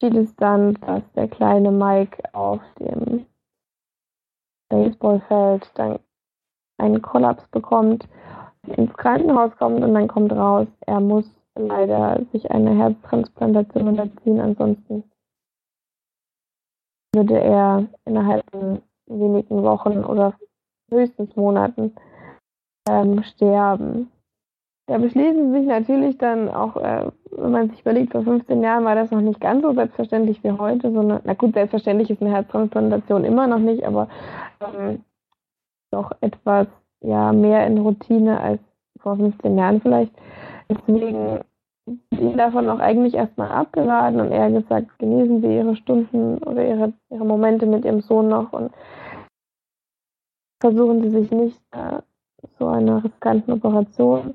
sieht es dann, dass der kleine Mike auf dem Baseballfeld dann einen Kollaps bekommt, ins Krankenhaus kommt und dann kommt raus, er muss leider sich eine Herztransplantation unterziehen, ansonsten würde er innerhalb von wenigen Wochen oder höchstens Monaten ähm, sterben. Da beschließen sich natürlich dann auch, äh, wenn man sich überlegt, vor 15 Jahren war das noch nicht ganz so selbstverständlich wie heute. So eine, na gut, selbstverständlich ist eine Herztransplantation immer noch nicht, aber ähm, doch etwas ja, mehr in Routine als vor 15 Jahren vielleicht. Deswegen ihn davon auch eigentlich erstmal abgeraten und eher gesagt, genießen Sie Ihre Stunden oder Ihre, Ihre Momente mit Ihrem Sohn noch und versuchen Sie sich nicht äh, so einer riskanten Operation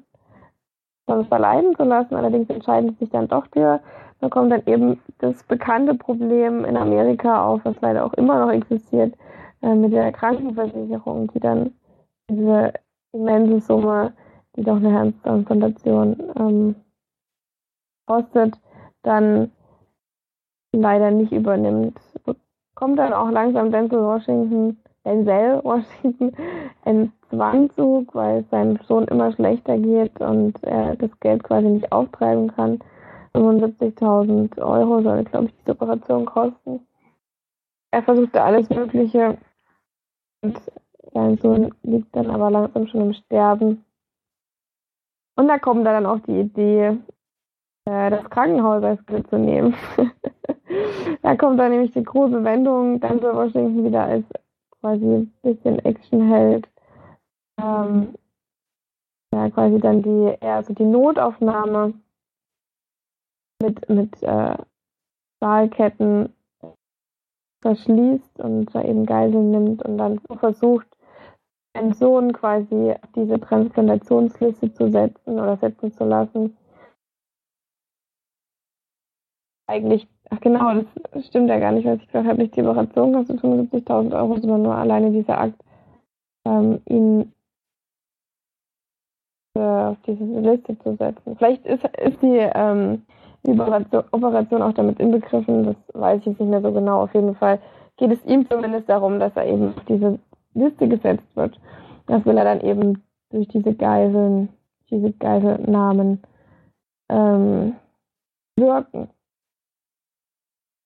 sonst verleiden zu lassen. Allerdings entscheiden sie sich dann doch für. Da kommt dann eben das bekannte Problem in Amerika auf, was leider auch immer noch existiert, äh, mit der Krankenversicherung, die dann diese immense Summe, die doch eine Herztransplantation ähm, kostet, dann leider nicht übernimmt. Kommt dann auch langsam Denzel Washington, Denzel Washington ins Zwanzug, weil es seinem Sohn immer schlechter geht und er das Geld quasi nicht auftreiben kann. 75.000 Euro soll, glaube ich, diese Operation kosten. Er versuchte alles Mögliche und sein Sohn liegt dann aber langsam schon im Sterben. Und da kommt dann auch die Idee, äh, das Krankenhaus als Bild zu nehmen. (laughs) da kommt dann nämlich die große Wendung, dann soll Washington wieder als quasi ein bisschen Actionheld ähm, ja, quasi dann die, eher so die Notaufnahme mit, mit äh, Stahlketten verschließt und da eben Geiseln nimmt und dann versucht, einen Sohn quasi auf diese Transplantationsliste zu setzen oder setzen zu lassen. Eigentlich, ach genau, das stimmt ja gar nicht, was ich gesagt habe, nicht die Operation kostet 75.000 Euro, sondern nur alleine dieser Akt, ähm, ihn auf diese Liste zu setzen. Vielleicht ist, ist die, ähm, Operation auch damit inbegriffen, das weiß ich jetzt nicht mehr so genau. Auf jeden Fall geht es ihm zumindest darum, dass er eben auf diese Liste gesetzt wird. Das will er dann eben durch diese Geiseln, diese Geiselnamen ähm, wirken.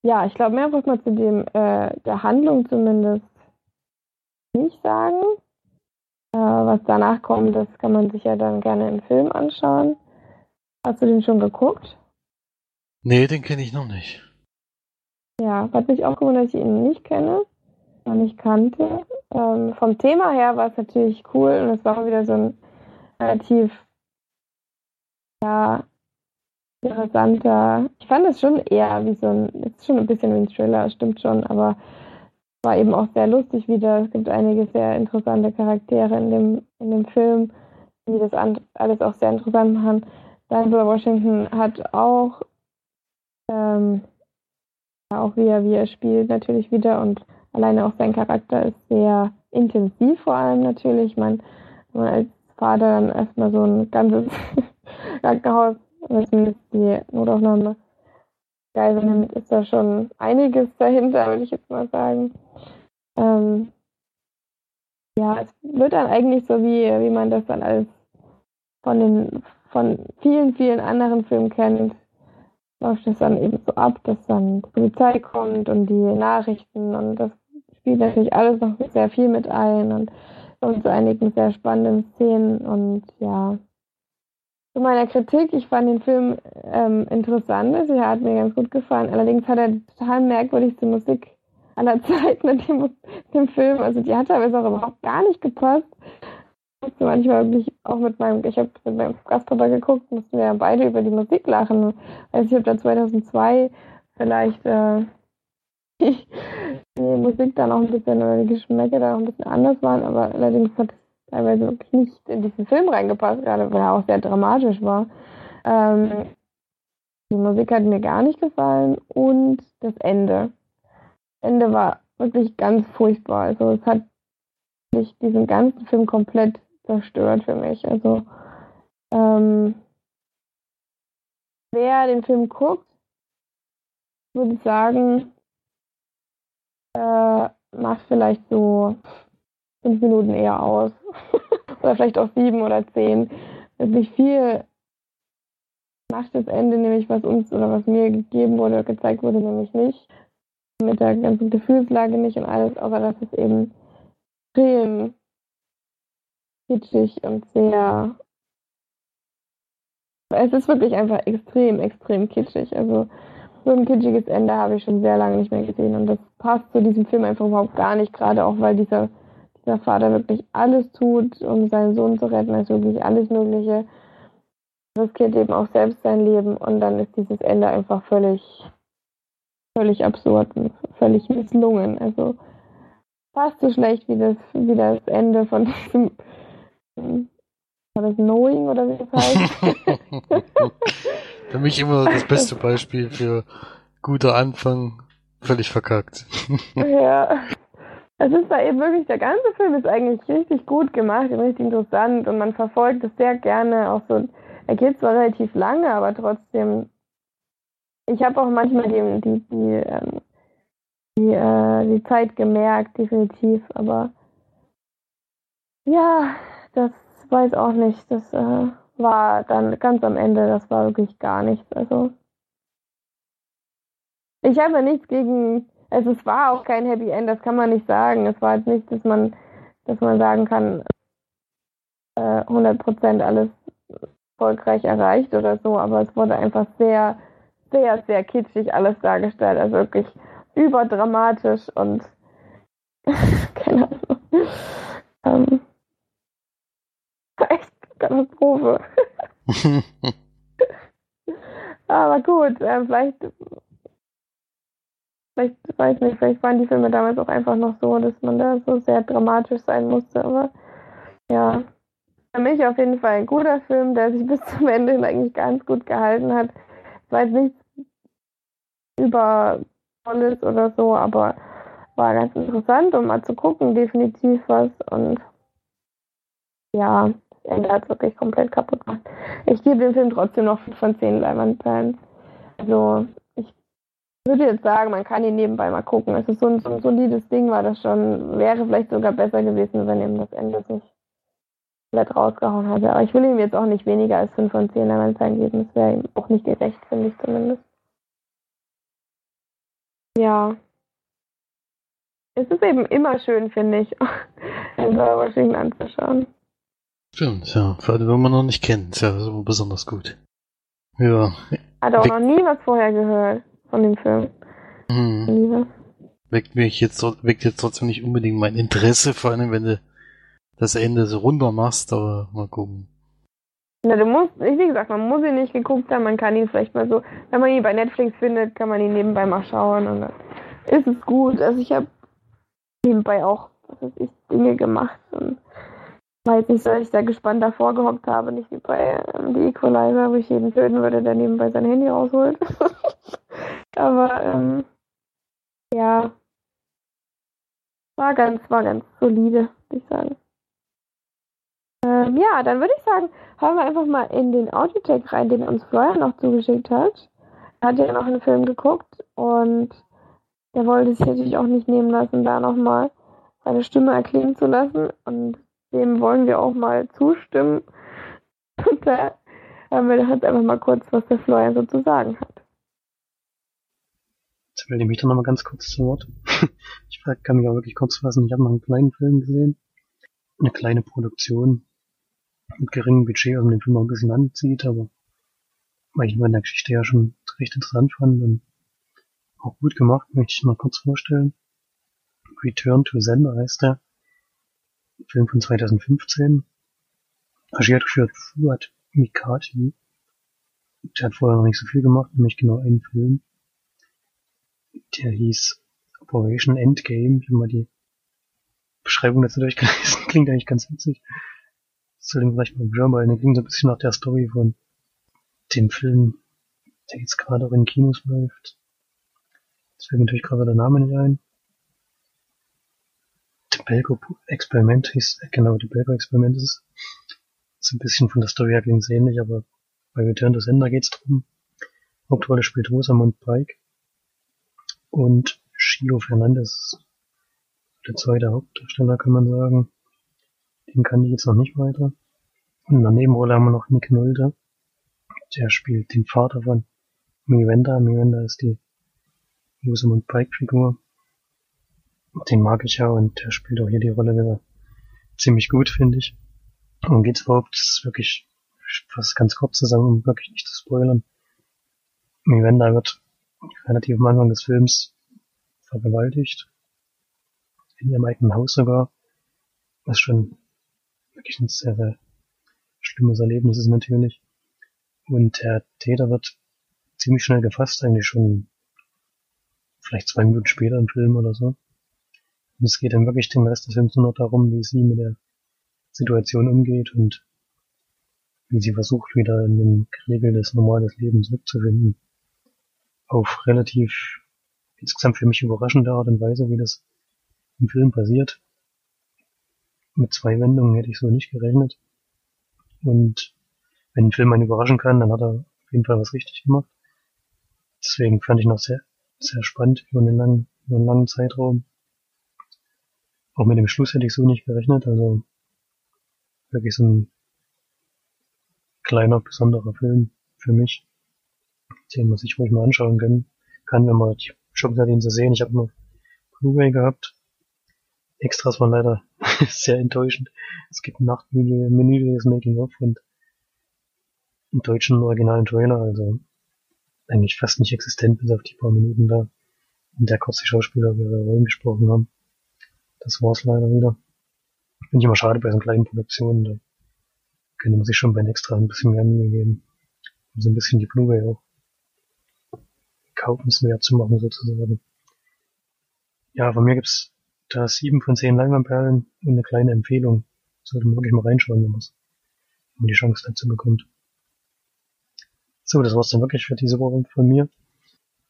Ja, ich glaube, mehr muss man zu dem äh, der Handlung zumindest nicht sagen. Äh, was danach kommt, das kann man sich ja dann gerne im Film anschauen. Hast du den schon geguckt? Nee, den kenne ich noch nicht. Ja, hat mich auch gewundert, dass ich ihn nicht kenne, noch nicht kannte. Ähm, vom Thema her war es natürlich cool und es war wieder so ein relativ ja, interessanter. Ich fand es schon eher wie so ein, ist schon ein bisschen wie ein Thriller, stimmt schon, aber war eben auch sehr lustig wieder. Es gibt einige sehr interessante Charaktere in dem, in dem Film, die das alles auch sehr interessant machen. Denzel Washington hat auch, ähm, auch wie er, wie er spielt, natürlich wieder und alleine auch sein Charakter ist sehr intensiv, vor allem natürlich. Wenn man als Vater dann erstmal so ein ganzes (laughs) Krankenhaus, zumindest die Notaufnahme, Geisel nimmt, ist da schon einiges dahinter, würde ich jetzt mal sagen. Ähm, ja, es wird dann eigentlich so, wie, wie man das dann alles von den von vielen, vielen anderen Filmen kennt, läuft es dann eben so ab, dass dann die Polizei kommt und die Nachrichten und das spielt natürlich alles noch sehr viel mit ein und kommt zu einigen sehr spannenden Szenen und ja. Zu meiner Kritik, ich fand den Film ähm, interessant, also hat mir ganz gut gefallen. Allerdings hat er total merkwürdigste Musik aller Zeiten in dem, dem Film. Also die hat teilweise auch überhaupt gar nicht gepasst. Musste manchmal wirklich auch mit meinem, ich habe mit meinem Gastpapa geguckt, mussten wir ja beide über die Musik lachen. Also ich habe da 2002 vielleicht äh, (laughs) die, Musik dann auch ein bisschen, oder die Geschmäcke da auch ein bisschen anders waren, aber allerdings hat teilweise wirklich nicht in diesen Film reingepasst, gerade weil er auch sehr dramatisch war. Ähm, die Musik hat mir gar nicht gefallen und das Ende. Ende war wirklich ganz furchtbar. Also es hat mich diesen ganzen Film komplett zerstört für mich. Also ähm, wer den Film guckt, würde ich sagen, äh, macht vielleicht so fünf Minuten eher aus. (laughs) oder vielleicht auch sieben oder zehn. Wirklich viel macht das Ende nämlich, was uns oder was mir gegeben wurde, gezeigt wurde, nämlich nicht mit der ganzen Gefühlslage nicht und alles, außer dass es eben extrem kitschig und sehr. Es ist wirklich einfach extrem, extrem kitschig. Also so ein kitschiges Ende habe ich schon sehr lange nicht mehr gesehen und das passt zu diesem Film einfach überhaupt gar nicht, gerade auch weil dieser, dieser Vater wirklich alles tut, um seinen Sohn zu retten, also wirklich alles Mögliche. Riskiert eben auch selbst sein Leben und dann ist dieses Ende einfach völlig, völlig absurd und völlig misslungen. Also fast so schlecht wie das, wie das Ende von diesem war das Knowing oder wie das heißt? (laughs) für mich immer das beste Beispiel für guter Anfang, völlig verkackt. ja. Es ist da eben wirklich, der ganze Film ist eigentlich richtig gut gemacht und richtig interessant und man verfolgt es sehr gerne. Auch so, er geht zwar relativ lange, aber trotzdem, ich habe auch manchmal die, die, die, ähm, die, äh, die Zeit gemerkt, definitiv, aber ja, das weiß auch nicht. Das äh, war dann ganz am Ende, das war wirklich gar nichts. Also ich habe nichts gegen, also es war auch kein Happy End, das kann man nicht sagen. Es war jetzt nicht, dass man, dass man sagen kann, äh, 100% alles erfolgreich erreicht oder so, aber es wurde einfach sehr, sehr, sehr kitschig alles dargestellt. Also wirklich überdramatisch und (laughs) keine Ahnung. ähm, echt Katastrophe. (laughs) Aber gut, äh, vielleicht, vielleicht, weiß nicht, vielleicht waren die Filme damals auch einfach noch so, dass man da so sehr dramatisch sein musste. Aber ja, für mich auf jeden Fall ein guter Film, der sich (laughs) bis zum Ende eigentlich ganz gut gehalten hat. Es war jetzt nichts übervolles oder so, aber war ganz interessant, um mal zu gucken, definitiv was. Und ja, Ende hat wirklich komplett kaputt gemacht. Ich gebe dem Film trotzdem noch 5 von 10 Leinwandperlen. Also, ich würde jetzt sagen, man kann ihn nebenbei mal gucken. Es ist so ein, so ein solides Ding, war das schon, wäre vielleicht sogar besser gewesen, wenn ihm das Ende sich komplett rausgehauen hätte. Aber ich will ihm jetzt auch nicht weniger als 5 von 10 Leinwandperlen geben. Das wäre ihm auch nicht gerecht, finde ich zumindest. Ja. Es ist eben immer schön, finde ich, (laughs) in Washington anzuschauen. Stimmt, ja. Vor allem, wenn man noch nicht kennt. Ist ja so besonders gut. Ja. Hat auch Weg noch nie was vorher gehört von dem Film. Hm. Weckt mich jetzt, weckt jetzt trotzdem nicht unbedingt mein Interesse, vor allem wenn du das Ende so runter machst, aber mal gucken. Na, du musst, wie gesagt, man muss ihn nicht geguckt haben, man kann ihn vielleicht mal so, wenn man ihn bei Netflix findet, kann man ihn nebenbei mal schauen und dann ist es gut. Also ich habe nebenbei auch, was weiß ich, Dinge gemacht und weiß nicht, dass ich da gespannt davor gehockt habe, nicht wie bei ähm, The Equalizer, wo ich jeden töten würde, der nebenbei sein Handy rausholt. (laughs) Aber ähm, ja, war ganz, war ganz solide, würde ich sagen. Ähm, ja, dann würde ich sagen, hören wir einfach mal in den Audiotech rein, den uns Florian noch zugeschickt hat. Er hat ja noch einen Film geguckt und er wollte sich natürlich auch nicht nehmen lassen, da nochmal seine Stimme erklingen zu lassen. Und dem wollen wir auch mal zustimmen. (laughs) Und da haben wir jetzt einfach mal kurz, was der Florian so zu sagen hat. Jetzt melde ich mich dann nochmal ganz kurz zu Wort. (laughs) ich kann mich auch wirklich kurz fassen. Ich habe mal einen kleinen Film gesehen. Eine kleine Produktion mit geringem Budget, also den Film auch ein bisschen anzieht, aber weil ich in der Geschichte ja schon recht interessant fand und auch gut gemacht, möchte ich mal kurz vorstellen. Return to Sender heißt der. Film von 2015. Regie hat geführt Fuad Mikati. Der hat vorher noch nicht so viel gemacht, nämlich genau einen Film. Der hieß Operation Endgame. Ich habe mal die Beschreibung dazu durchgelesen. (laughs) Klingt eigentlich ganz witzig. Soll den vielleicht mal weil der klingt so ein bisschen nach der Story von dem Film, der jetzt gerade auch in Kinos läuft. Das fällt mir natürlich gerade der Name nicht ein. Belko-Experiment hieß, genau, die Belko-Experiment ist, ist ein bisschen von der Story her klingt ähnlich, aber bei Return to Sender geht's drum. Hauptrolle spielt Rosamund Pike und Shilo Fernandes, der zweite Hauptdarsteller, kann man sagen. Den kann ich jetzt noch nicht weiter. Und in der Nebenrolle haben wir noch Nick Nolte. Der spielt den Vater von Miranda. Miranda ist die Rosamund Pike Figur. Den mag ich ja und der spielt auch hier die Rolle wieder ziemlich gut, finde ich. Worum geht's überhaupt? Das ist wirklich fast ganz kurz zusammen, um wirklich nicht zu spoilern. Miranda wird relativ am Anfang des Films vergewaltigt. In ihrem eigenen Haus sogar. Was schon wirklich ein sehr, sehr schlimmes Erlebnis ist natürlich. Und der Täter wird ziemlich schnell gefasst, eigentlich schon vielleicht zwei Minuten später im Film oder so. Und es geht dann wirklich den Rest des Films nur noch darum, wie sie mit der Situation umgeht und wie sie versucht, wieder in den geregeltes, normales Leben zurückzufinden. Auf relativ insgesamt für mich überraschende Art und Weise, wie das im Film passiert. Mit zwei Wendungen hätte ich so nicht gerechnet. Und wenn ein Film einen überraschen kann, dann hat er auf jeden Fall was richtig gemacht. Deswegen fand ich noch sehr, sehr spannend über einen langen, über einen langen Zeitraum. Auch mit dem Schluss hätte ich so nicht gerechnet, also wirklich so ein kleiner, besonderer Film für mich, den man sich ruhig mal anschauen kann, kann wenn man die Chance hat, ihn zu sehen. Ich habe nur Blu-ray gehabt. Extras waren leider (laughs) sehr enttäuschend. Es gibt ein Nachtmenü, das Making-of und einen deutschen originalen Trailer, also eigentlich fast nicht existent, bis auf die paar Minuten da, in der kurz die Schauspieler ihre Rollen gesprochen haben. Das war's leider wieder. Finde ich immer schade bei so kleinen Produktionen, da könnte man sich schon bei Extra ein bisschen mehr Mühe geben. Und so ein bisschen die Blu-ray auch kaufenswert zu machen sozusagen. Ja, von mir gibt's da sieben von zehn Leinwandperlen und eine kleine Empfehlung. Sollte man wirklich mal reinschauen, wenn man die Chance dazu bekommt. So, das war's dann wirklich für diese Woche von mir.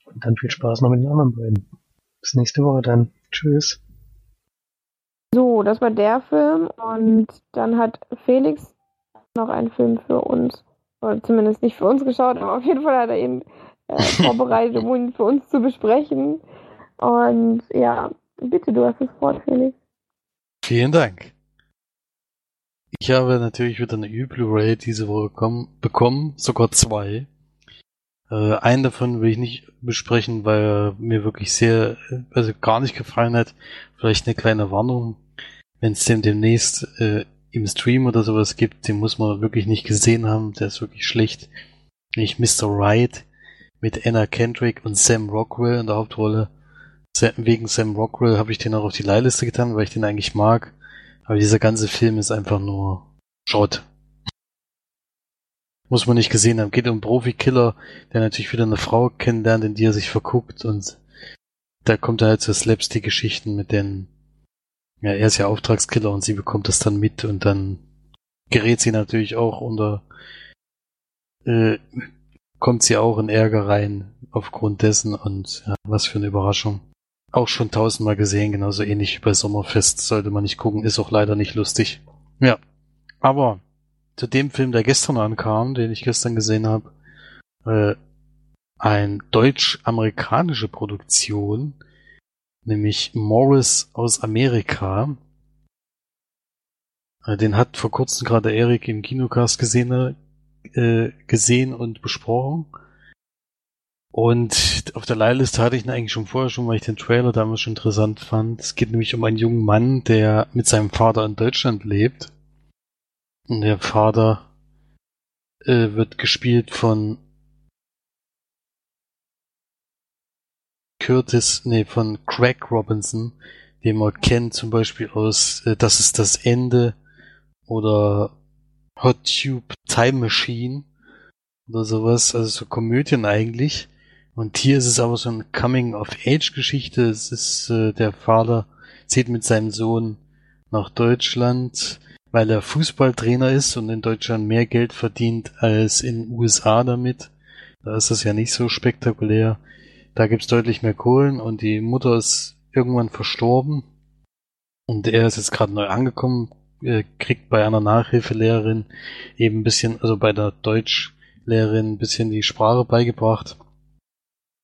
Und dann viel Spaß noch mit den anderen beiden. Bis nächste Woche dann. Tschüss. So, das war der Film und dann hat Felix noch einen Film für uns, oder zumindest nicht für uns geschaut, aber auf jeden Fall hat er ihn äh, (laughs) vorbereitet, um ihn für uns zu besprechen. Und ja, bitte, du hast das Wort, Felix. Vielen Dank. Ich habe natürlich wieder eine Ü-Blu-ray diese Woche bekommen, sogar zwei. Äh, einen davon will ich nicht besprechen, weil er mir wirklich sehr, also gar nicht gefallen hat. Vielleicht eine kleine Warnung, wenn es den demnächst äh, im Stream oder sowas gibt, den muss man wirklich nicht gesehen haben, der ist wirklich schlecht. Nicht Mr. Right mit Anna Kendrick und Sam Rockwell in der Hauptrolle. Wegen Sam Rockwell habe ich den auch auf die Leihliste getan, weil ich den eigentlich mag. Aber dieser ganze Film ist einfach nur Schrott. Muss man nicht gesehen haben. Geht um Profikiller, der natürlich wieder eine Frau kennenlernt, in die er sich verguckt und da kommt er halt zu Slapstick-Geschichten mit den, ja, er ist ja Auftragskiller und sie bekommt das dann mit und dann gerät sie natürlich auch unter, äh, kommt sie auch in Ärger rein aufgrund dessen und ja, was für eine Überraschung auch schon tausendmal gesehen, genauso ähnlich wie bei Sommerfest. Sollte man nicht gucken, ist auch leider nicht lustig. Ja. Aber zu dem Film, der gestern ankam, den ich gestern gesehen habe, äh, ein deutsch-amerikanische Produktion, nämlich Morris aus Amerika. Äh, den hat vor kurzem gerade Erik im Kinocast gesehen, äh, gesehen und besprochen. Und auf der Leihliste hatte ich ihn eigentlich schon vorher schon, weil ich den Trailer damals schon interessant fand. Es geht nämlich um einen jungen Mann, der mit seinem Vater in Deutschland lebt. Und der Vater äh, wird gespielt von Curtis, nee, von Craig Robinson, den man kennt zum Beispiel aus äh, Das ist das Ende oder Hot Tube Time Machine oder sowas, also so Komödien eigentlich. Und hier ist es aber so eine Coming-of-Age-Geschichte. Es ist äh, der Vater zieht mit seinem Sohn nach Deutschland, weil er Fußballtrainer ist und in Deutschland mehr Geld verdient als in USA damit. Da ist das ja nicht so spektakulär. Da gibt's deutlich mehr Kohlen und die Mutter ist irgendwann verstorben. Und er ist jetzt gerade neu angekommen, äh, kriegt bei einer Nachhilfelehrerin eben ein bisschen, also bei der Deutschlehrerin ein bisschen die Sprache beigebracht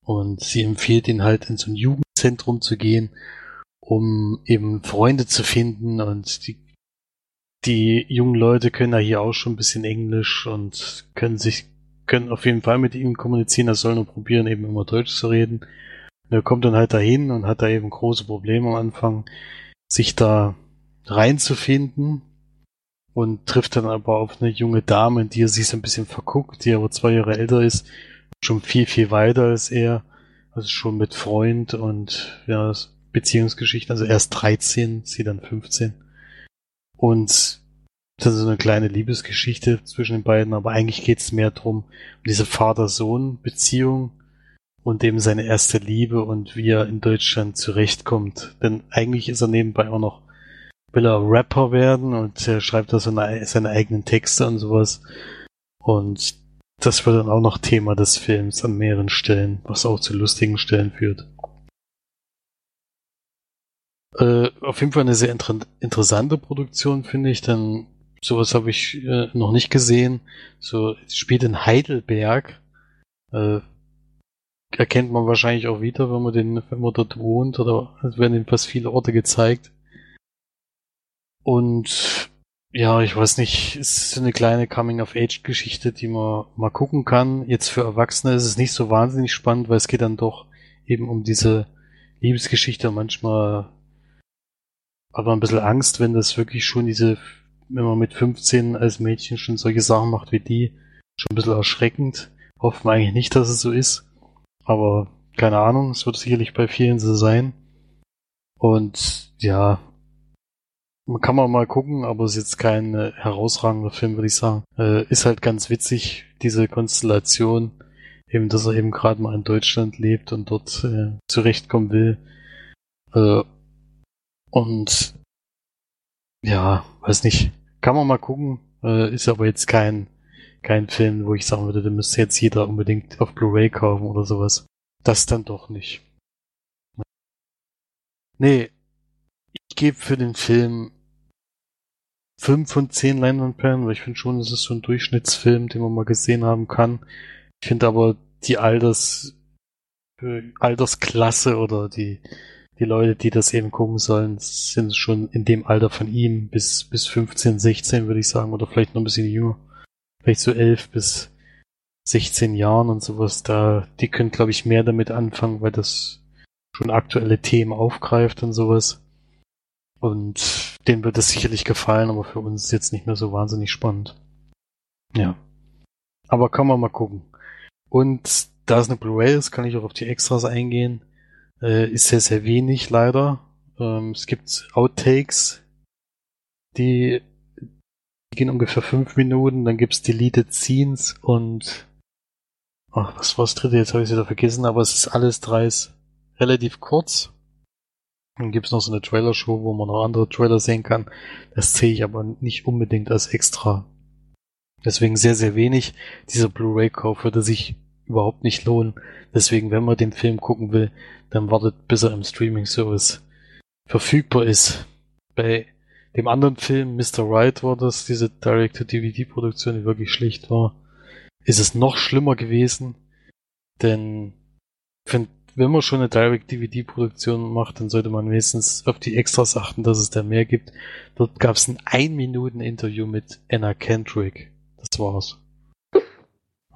und sie empfiehlt ihn halt in so ein Jugendzentrum zu gehen, um eben Freunde zu finden und die, die jungen Leute können da hier auch schon ein bisschen Englisch und können sich, können auf jeden Fall mit ihm kommunizieren, er soll nur probieren, eben immer Deutsch zu reden. Und er kommt dann halt dahin und hat da eben große Probleme am Anfang, sich da reinzufinden. und trifft dann aber auf eine junge Dame, die er sich so ein bisschen verguckt, die aber zwei Jahre älter ist, schon viel, viel weiter als er, also schon mit Freund und ja, Beziehungsgeschichte, also erst 13, sie dann 15. Und das ist so eine kleine Liebesgeschichte zwischen den beiden, aber eigentlich geht es mehr darum, um diese Vater-Sohn-Beziehung und eben seine erste Liebe und wie er in Deutschland zurechtkommt. Denn eigentlich ist er nebenbei auch noch, will er Rapper werden und er schreibt da seine, seine eigenen Texte und sowas. Und das wird dann auch noch Thema des Films an mehreren Stellen, was auch zu lustigen Stellen führt. Äh, auf jeden Fall eine sehr inter interessante Produktion, finde ich, denn sowas habe ich äh, noch nicht gesehen. So spielt in Heidelberg. Äh, erkennt man wahrscheinlich auch wieder, wenn man den, wenn man dort wohnt, oder es werden fast viele Orte gezeigt. Und ja, ich weiß nicht, es ist eine kleine Coming-of-Age-Geschichte, die man mal gucken kann. Jetzt für Erwachsene ist es nicht so wahnsinnig spannend, weil es geht dann doch eben um diese Liebesgeschichte. Manchmal man ein bisschen Angst, wenn das wirklich schon diese wenn man mit 15 als Mädchen schon solche Sachen macht wie die, schon ein bisschen erschreckend. Hoffen wir eigentlich nicht, dass es so ist. Aber keine Ahnung, es wird sicherlich bei vielen so sein. Und ja, man kann man mal gucken, aber es ist jetzt kein äh, herausragender Film, würde ich sagen. Äh, ist halt ganz witzig, diese Konstellation, eben, dass er eben gerade mal in Deutschland lebt und dort äh, zurechtkommen will. Und ja, weiß nicht. Kann man mal gucken. Äh, ist aber jetzt kein, kein Film, wo ich sagen würde, da müsste jetzt jeder unbedingt auf Blu-ray kaufen oder sowas. Das dann doch nicht. Nee, ich gebe für den Film 5 von 10 Leinwandperlen, weil ich finde schon, es ist so ein Durchschnittsfilm, den man mal gesehen haben kann. Ich finde aber die Alters, äh, Altersklasse oder die, die Leute, die das eben gucken sollen, sind schon in dem Alter von ihm bis, bis 15, 16, würde ich sagen, oder vielleicht noch ein bisschen jünger. Vielleicht so 11 bis 16 Jahren und sowas. Da, die können, glaube ich, mehr damit anfangen, weil das schon aktuelle Themen aufgreift und sowas. Und denen wird das sicherlich gefallen, aber für uns ist jetzt nicht mehr so wahnsinnig spannend. Ja. Aber kann man mal gucken. Und da es eine Blu-ray ist, kann ich auch auf die Extras eingehen. Äh, ist sehr, sehr wenig leider. Ähm, es gibt Outtakes, die, die gehen ungefähr fünf Minuten, dann gibt's Deleted Scenes und ach, was war das dritte? Jetzt habe ich es wieder vergessen, aber es ist alles dreis relativ kurz. Dann gibt's noch so eine Trailer-Show, wo man noch andere Trailer sehen kann. Das sehe ich aber nicht unbedingt als extra. Deswegen sehr, sehr wenig. Dieser Blu-ray-Kauf würde sich überhaupt nicht lohnen. Deswegen, wenn man den Film gucken will, dann wartet, bis er im Streaming-Service verfügbar ist. Bei dem anderen Film, Mr. Right, war das, diese Direct-to-DVD-Produktion, die wirklich schlicht war, ist es noch schlimmer gewesen, denn wenn man schon eine Direct-DVD-Produktion macht, dann sollte man wenigstens auf die Extras achten, dass es da mehr gibt. Dort gab es ein Ein-Minuten-Interview mit Anna Kendrick. Das war's.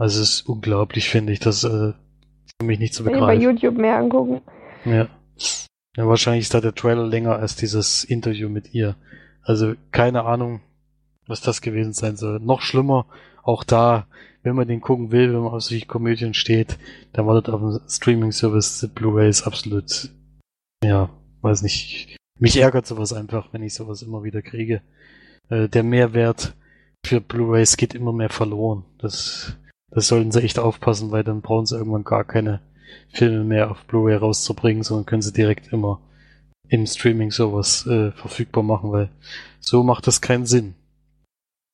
Also es ist unglaublich, finde ich. Das äh, für mich nicht zu begreifen. bei YouTube mehr angucken. Ja. ja. Wahrscheinlich ist da der Trailer länger als dieses Interview mit ihr. Also keine Ahnung, was das gewesen sein soll. Noch schlimmer, auch da, wenn man den gucken will, wenn man auf solche Komödien steht, dann wartet auf dem Streaming-Service Blu-ray ist absolut, ja, weiß nicht. Mich ärgert sowas einfach, wenn ich sowas immer wieder kriege. Äh, der Mehrwert für Blu-rays geht immer mehr verloren. Das das sollten sie echt aufpassen, weil dann brauchen sie irgendwann gar keine Filme mehr auf Blu-ray rauszubringen, sondern können sie direkt immer im Streaming sowas äh, verfügbar machen, weil so macht das keinen Sinn.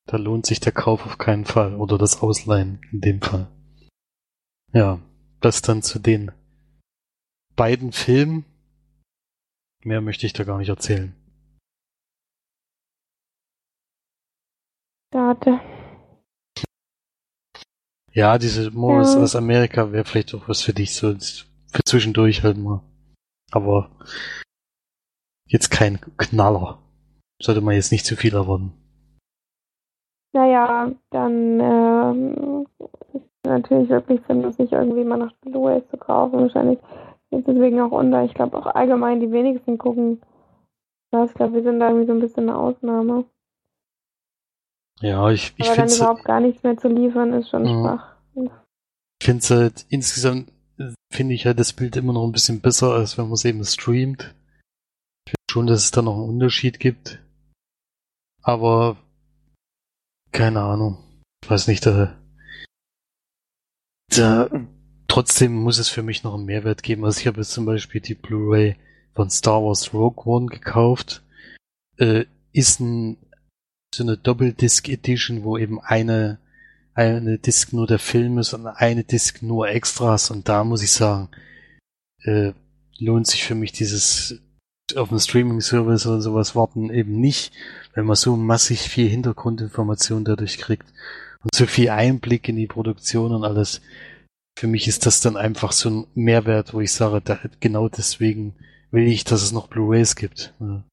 Da lohnt sich der Kauf auf keinen Fall oder das Ausleihen in dem Fall. Ja, das dann zu den beiden Filmen. Mehr möchte ich da gar nicht erzählen. Warte. Ja, diese Morris ja. aus Amerika wäre vielleicht auch was für dich, so für zwischendurch halt mal. Aber jetzt kein Knaller. Sollte man jetzt nicht zu viel erwarten. Naja, dann ähm, ist natürlich wirklich sinnlos, irgendwie mal nach Blu-rays zu kaufen. Wahrscheinlich ist deswegen auch unter. Ich glaube auch allgemein die wenigsten gucken das. Ich glaube, wir sind da irgendwie so ein bisschen eine Ausnahme. Ja, ich, ich dann finde überhaupt gar nichts mehr zu liefern, ist schon Ja. schwach. Ich finde es halt insgesamt, finde ich halt das Bild immer noch ein bisschen besser, als wenn man es eben streamt. Ich finde schon, dass es da noch einen Unterschied gibt. Aber, keine Ahnung. Ich weiß nicht, da, da, trotzdem muss es für mich noch einen Mehrwert geben. Also ich habe jetzt zum Beispiel die Blu-ray von Star Wars Rogue One gekauft. Äh, ist ein, so eine Doppeldisc Edition, wo eben eine eine Disc nur der Film ist und eine Disc nur Extras und da muss ich sagen, äh, lohnt sich für mich dieses auf einen Streaming-Service oder sowas warten eben nicht, wenn man so massig viel Hintergrundinformation dadurch kriegt und so viel Einblick in die Produktion und alles. Für mich ist das dann einfach so ein Mehrwert, wo ich sage, da, genau deswegen will ich, dass es noch Blu-rays gibt. Ja.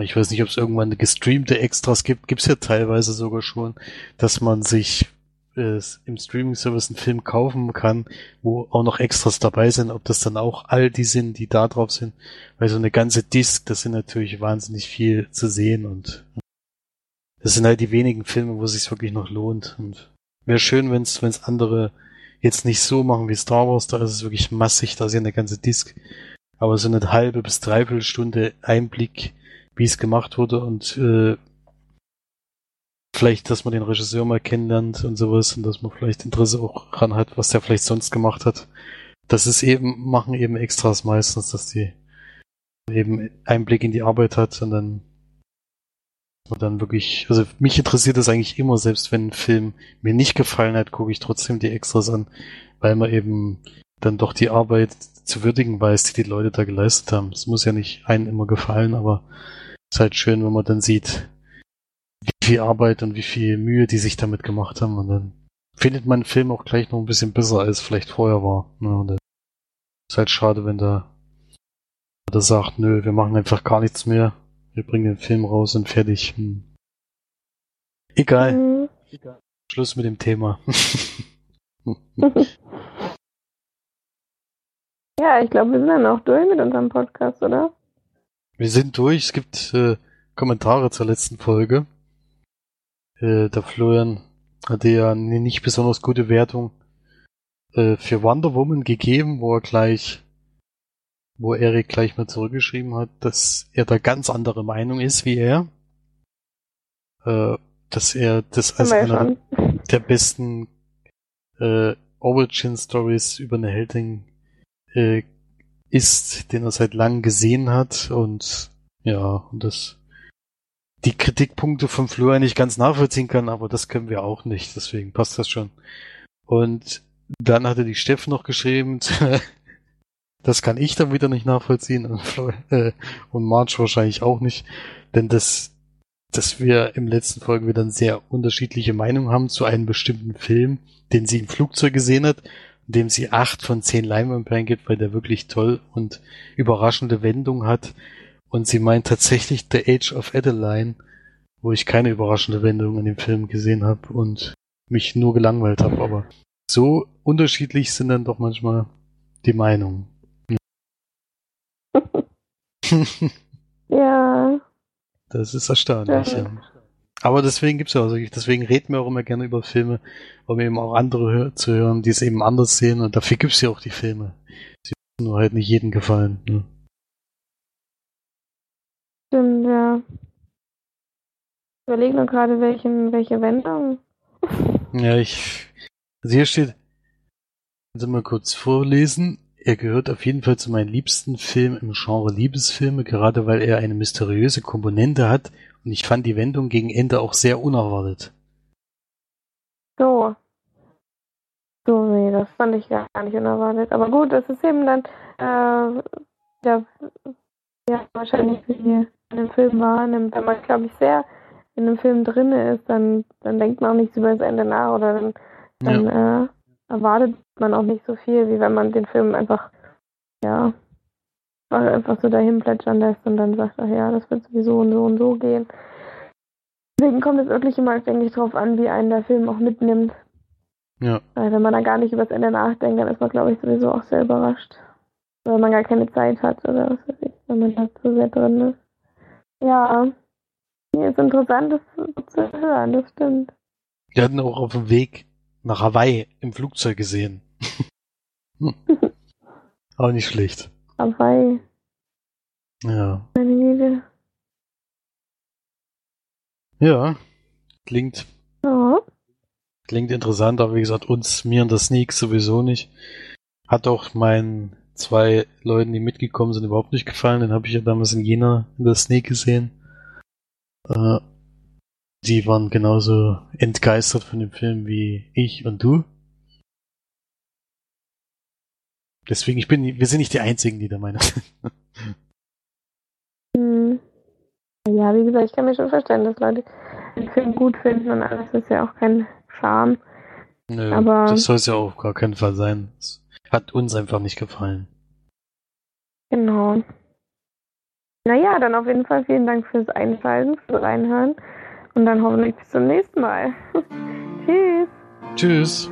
Ich weiß nicht, ob es irgendwann gestreamte Extras gibt. Gibt es ja teilweise sogar schon, dass man sich äh, im Streaming-Service einen Film kaufen kann, wo auch noch Extras dabei sind. Ob das dann auch all die sind, die da drauf sind. Weil so eine ganze Disc, das sind natürlich wahnsinnig viel zu sehen und das sind halt die wenigen Filme, wo es sich wirklich noch lohnt. Und wäre schön, wenn es andere jetzt nicht so machen wie Star Wars, da ist es wirklich massig, da ist ja eine ganze Disc. Aber so eine halbe bis dreiviertel Stunde Einblick wie es gemacht wurde und äh, vielleicht, dass man den Regisseur mal kennenlernt und sowas und dass man vielleicht Interesse auch dran hat, was der vielleicht sonst gemacht hat. Das ist eben, machen eben Extras meistens, dass die eben Einblick in die Arbeit hat und dann und dann wirklich, also mich interessiert das eigentlich immer, selbst wenn ein Film mir nicht gefallen hat, gucke ich trotzdem die Extras an, weil man eben dann doch die Arbeit zu würdigen weiß, die die Leute da geleistet haben. Es muss ja nicht einen immer gefallen, aber ist halt schön, wenn man dann sieht, wie viel Arbeit und wie viel Mühe die sich damit gemacht haben. Und dann findet man den Film auch gleich noch ein bisschen besser, als vielleicht vorher war. Dann ist halt schade, wenn da der sagt, nö, wir machen einfach gar nichts mehr. Wir bringen den Film raus und fertig. Hm. Egal. Mhm. Schluss mit dem Thema. (laughs) Ja, ich glaube, wir sind dann auch durch mit unserem Podcast, oder? Wir sind durch. Es gibt äh, Kommentare zur letzten Folge. Äh, der Florian hatte ja eine nicht besonders gute Wertung äh, für Wonder Woman gegeben, wo er gleich, wo Erik gleich mal zurückgeschrieben hat, dass er da ganz andere Meinung ist wie er. Äh, dass er das als einer der besten äh, Origin Stories über eine Heldin äh, ist, den er seit langem gesehen hat und ja, und das die Kritikpunkte von Florian nicht ganz nachvollziehen kann, aber das können wir auch nicht, deswegen passt das schon. Und dann hatte die Steff noch geschrieben, (laughs) das kann ich dann wieder nicht nachvollziehen und, Flo- äh, und Marge wahrscheinlich auch nicht, denn das, dass wir im letzten Folge wieder eine sehr unterschiedliche Meinung haben zu einem bestimmten Film, den sie im Flugzeug gesehen hat, dem sie acht von zehn Leinwandperlen gibt, weil der wirklich toll und überraschende Wendung hat. Und sie meint tatsächlich The Age of Adeline, wo ich keine überraschende Wendung in dem Film gesehen habe und mich nur gelangweilt habe. Aber so unterschiedlich sind dann doch manchmal die Meinungen. (laughs) Ja, Das ist erstaunlich, Ja. ja. Aber deswegen gibt's ja auch, solche- deswegen reden wir auch immer gerne über Filme, um eben auch andere hör zu hören, die es eben anders sehen und dafür gibt's ja auch die Filme. Sie müssen nur halt nicht jedem gefallen. Ne? stimmt, ja. Ich überlege nur gerade, welchen, welche Wendung. Ja, ich. Also hier steht, also mal kurz vorlesen. Er gehört auf jeden Fall zu meinen liebsten Filmen im Genre Liebesfilme, gerade weil er eine mysteriöse Komponente hat und ich fand die Wendung gegen Ende auch sehr unerwartet. So. So, nee, das fand ich gar nicht unerwartet. Aber gut, das ist eben dann, äh, ja, ja, wahrscheinlich wie in dem Film wahrnimmt. Wenn man, glaube ich, sehr in dem Film drin ist, dann, dann denkt man auch nichts über das Ende nach oder dann, dann äh, erwartet man auch nicht so viel, wie wenn man den Film einfach, ja, einfach so dahin plätschern lässt und dann sagt, ach ja, das wird sowieso und so und so gehen. Deswegen kommt es wirklich immer, denke ich, drauf an, wie einen der Film auch mitnimmt. Ja. Weil wenn man dann gar nicht über das Ende nachdenkt, dann ist man, glaube ich, sowieso auch sehr überrascht. Wenn man gar keine Zeit hat oder was weiß ich, wenn man da so sehr drin ist. Ja. Hier ist interessant, das zu hören, das stimmt. Wir hatten auch auf dem Weg nach Hawaii im Flugzeug gesehen. Hm. (laughs) Auch nicht schlecht. Hawaii, Ja. meine Güte. Ja. Klingt, Ja. klingt interessant, aber wie gesagt, uns, mir und der Sneak sowieso nicht. Hat auch meinen zwei Leuten, die mitgekommen sind, überhaupt nicht gefallen. Den habe ich ja damals in Jena in der Sneak gesehen. Äh, die waren genauso entgeistert von dem Film wie ich und du. Deswegen, ich bin, wir sind nicht die Einzigen, die der Meinung sind. Hm. Ja, wie gesagt, ich kann mir schon vorstellen, dass Leute den Film gut finden und alles ist ja auch kein Charme. Nö, Aber- das soll es ja auf gar keinen Fall sein. Es hat uns einfach nicht gefallen. Genau. Naja, dann auf jeden Fall vielen Dank fürs Einschalten, fürs Reinhören und dann hoffentlich bis zum nächsten Mal. (laughs) Tschüss. Tschüss.